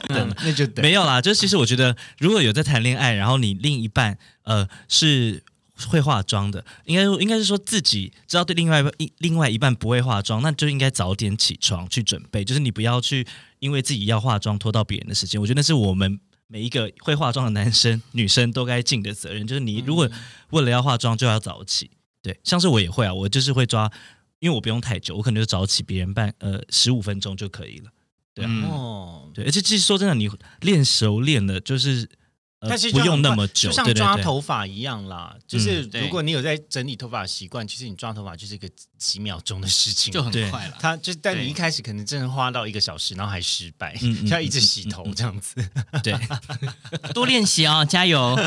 嗯那就等。没有啦，就是其实我觉得，如果有在谈恋爱，然后你另一半呃是会化妆的，应该应该是说自己知道对另外一另外一半不会化妆，那就应该早点起床去准备，就是你不要去因为自己要化妆拖到别人的时间。我觉得那是我们每一个会化妆的男生女生都该尽的责任，就是你如果为了要化妆就要早起，对，像是我也会啊，我就是会抓，因为我不用太久，我可能就早起别人半呃十五分钟就可以了。对啊。嗯。哦，对，而且其实说真的，你练熟练了，就是呃但是不用那么久，就像抓头发一样啦。就是如果你有在整理头发的习惯，其实你抓头发就是一个几秒钟的事情，就很快了。他就但你一开始可能真的花到一个小时，然后还失败，就要一直洗头这样子。(laughs) 对，(laughs) 多练习哦，加油！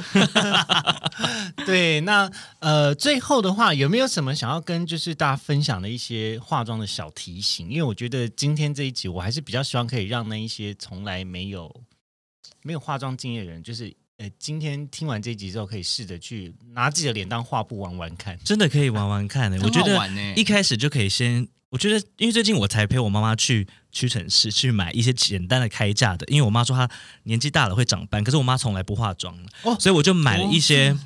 (laughs) 对，那呃，最后的话，有没有什么想要跟就是大家分享的一些化妆的小提醒？因为我觉得今天这一集，我还是比较希望可以让那一些从来没有没有化妆经验的人，就是呃，今天听完这集之后，可以试着去拿自己的脸当画布玩玩看。真的可以玩玩看的。(laughs) 我很觉得一开始就可以先，我觉得因为最近我才陪我妈妈去屈臣氏去买一些简单的开架的，因为我妈说她年纪大了会长斑，可是我妈从来不化妆哦所以我就买了一些。哦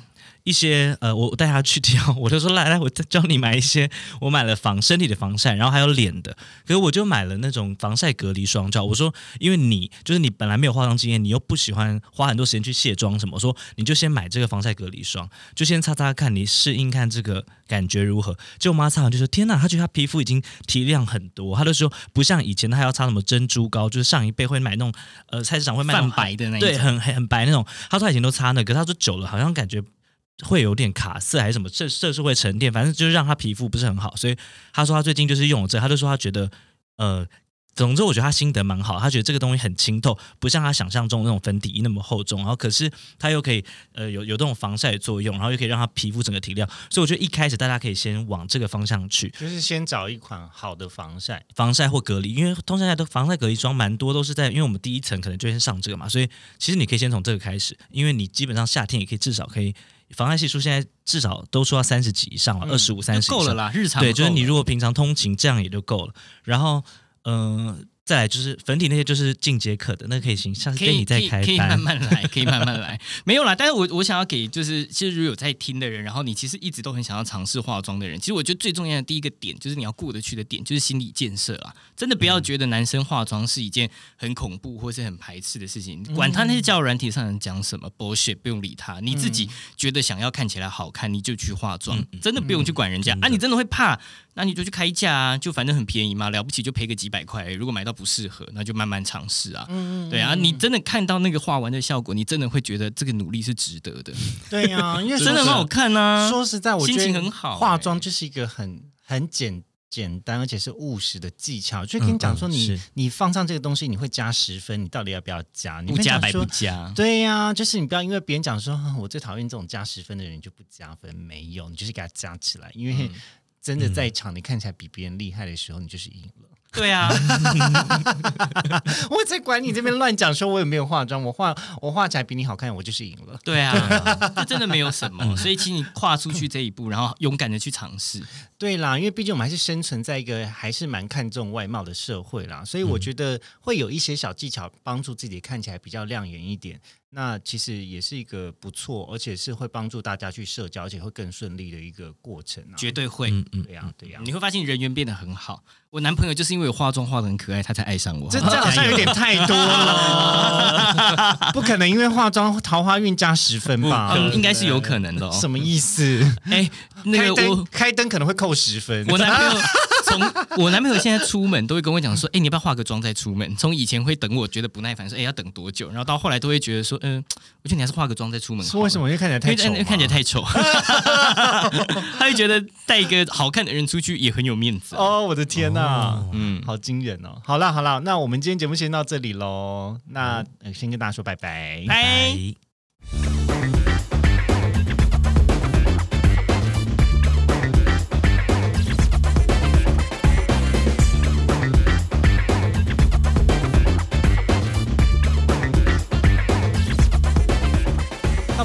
一些呃，我我带她去挑，我就说来来，我教你买一些。我买了防身体的防晒，然后还有脸的。可是我就买了那种防晒隔离霜罩。我说，因为你就是你本来没有化妆经验，你又不喜欢花很多时间去卸妆什么，我说你就先买这个防晒隔离霜，就先擦擦看，你适应看这个感觉如何。结果我妈擦完就说：“天呐，她觉得她皮肤已经提亮很多。”她就说不像以前她还要擦什么珍珠膏，就是上一辈会买那种呃菜市场会卖那种泛白的那种对，很很很白那种。她说她以前都擦那个，她说久了好像感觉会有点卡色还是什么，这色素会沉淀，反正就是让他皮肤不是很好。所以他说他最近就是用了这，他就说他觉得呃。总之，我觉得他心得蛮好，他觉得这个东西很清透，不像他想象中那种粉底液那么厚重，然后可是他又可以呃有有这种防晒的作用，然后又可以让他皮肤整个提亮，所以我觉得一开始大家可以先往这个方向去，就是先找一款好的防晒，防晒或隔离，因为通常现在的防晒隔离霜蛮多都是在，因为我们第一层可能就先上这个嘛，所以其实你可以先从这个开始，因为你基本上夏天也可以至少可以防晒系数现在至少都说要三十几以上了，二十五三十够了啦，日常对，就是你如果平常通勤这样也就够了，然后嗯、呃再来就是粉底那些就是进阶课的，那可以行，下次可以跟你再开可以可以慢班。慢来，(laughs) 可以慢慢来。没有啦，但是我我想要给就是，其实如果有在听的人，然后你其实一直都很想要尝试化妆的人，其实我觉得最重要的第一个点就是你要过得去的点，就是心理建设啊。真的不要觉得男生化妆是一件很恐怖或是很排斥的事情，管他那些交友软体上人讲什么 bullshit，不用理他。你自己觉得想要看起来好看，你就去化妆，真的不用去管人家啊。你真的会怕，那你就去开价啊，就反正很便宜嘛，了不起就赔个几百块。如果买到不适合，那就慢慢尝试啊。嗯对啊，你真的看到那个画完的效果，你真的会觉得这个努力是值得的，对呀、因为 (laughs) 真的很好看啊。说实在，我觉得心情很好化欸妆就是一个很很简简单而且是务实的技巧。就跟你讲说你，嗯嗯你放上这个东西，你会加十分，你到底要不要加？你不加白不加。对呀、就是你不要因为别人讲说哼我最讨厌这种加十分的人就不加分，没有，你就是给他加起来，因为真的在场你看起来比别人厉害的时候，你就是赢了。对啊，(laughs) 我在管你这边乱讲，说我有没有化妆，我化我化起来比你好看，我就是赢了。对啊，(laughs) 这真的没有什么。所以，请你跨出去这一步，然后勇敢的去尝试。对啦，因为毕竟我们还是生存在一个还是蛮看重外貌的社会啦，所以我觉得会有一些小技巧帮助自己看起来比较亮眼一点。那其实也是一个不错，而且是会帮助大家去社交，而且会更顺利的一个过程啊。绝对会。嗯嗯，对呀、对呀、你会发现人缘变得很好。我男朋友就是因为我化妆化的很可爱，他才爱上我。这这好像有点太多了，(laughs) 不可能因为化妆桃花运加十分吧？嗯，应该是有可能的哦。什么意思？哎，那开灯个我开灯可能会扣十分。我男朋友从我男朋友现在出门都会跟我讲说，哎，你要不要化个妆再出门？从以前会等我觉得不耐烦，说哎要等多久，然后到后来都会觉得说，嗯，我觉得你还是化个妆再出门好了。是为什么？因为看起来太丑吗，看起来太丑，(laughs) 他会觉得带一个好看的人出去也很有面子。哦，我的天呐！嗯，好惊人哦！好啦好啦，那我们今天节目先到这里喽。那、呃先跟大家说拜拜。拜。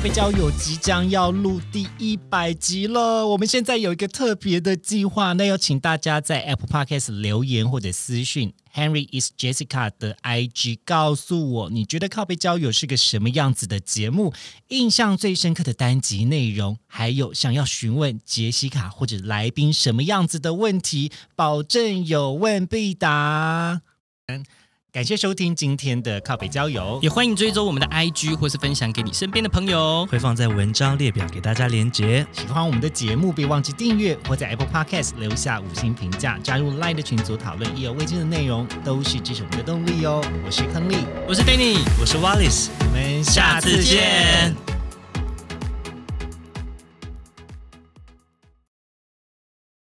北交友即将要录第一百集了，我们现在有一个特别的计划，那要请大家在 Apple Podcast 留言或者私讯 Henry is Jessica 的 IG，告诉我你觉得靠背交友是个什么样子的节目，印象最深刻的单集内容，还有想要询问杰西卡或者来宾什么样子的问题，保证有问必答。嗯感谢收听今天的靠北郊游，也欢迎追踪我们的 IG 或是分享给你身边的朋友。会放在文章列表给大家连结。喜欢我们的节目，别忘记订阅或在 Apple Podcast 留下五星评价，加入 Line 的群组讨论意犹未尽的内容，都是支持我们的动力哦。我是亨利，我是 Danny，我是 Wallace。我们下次见。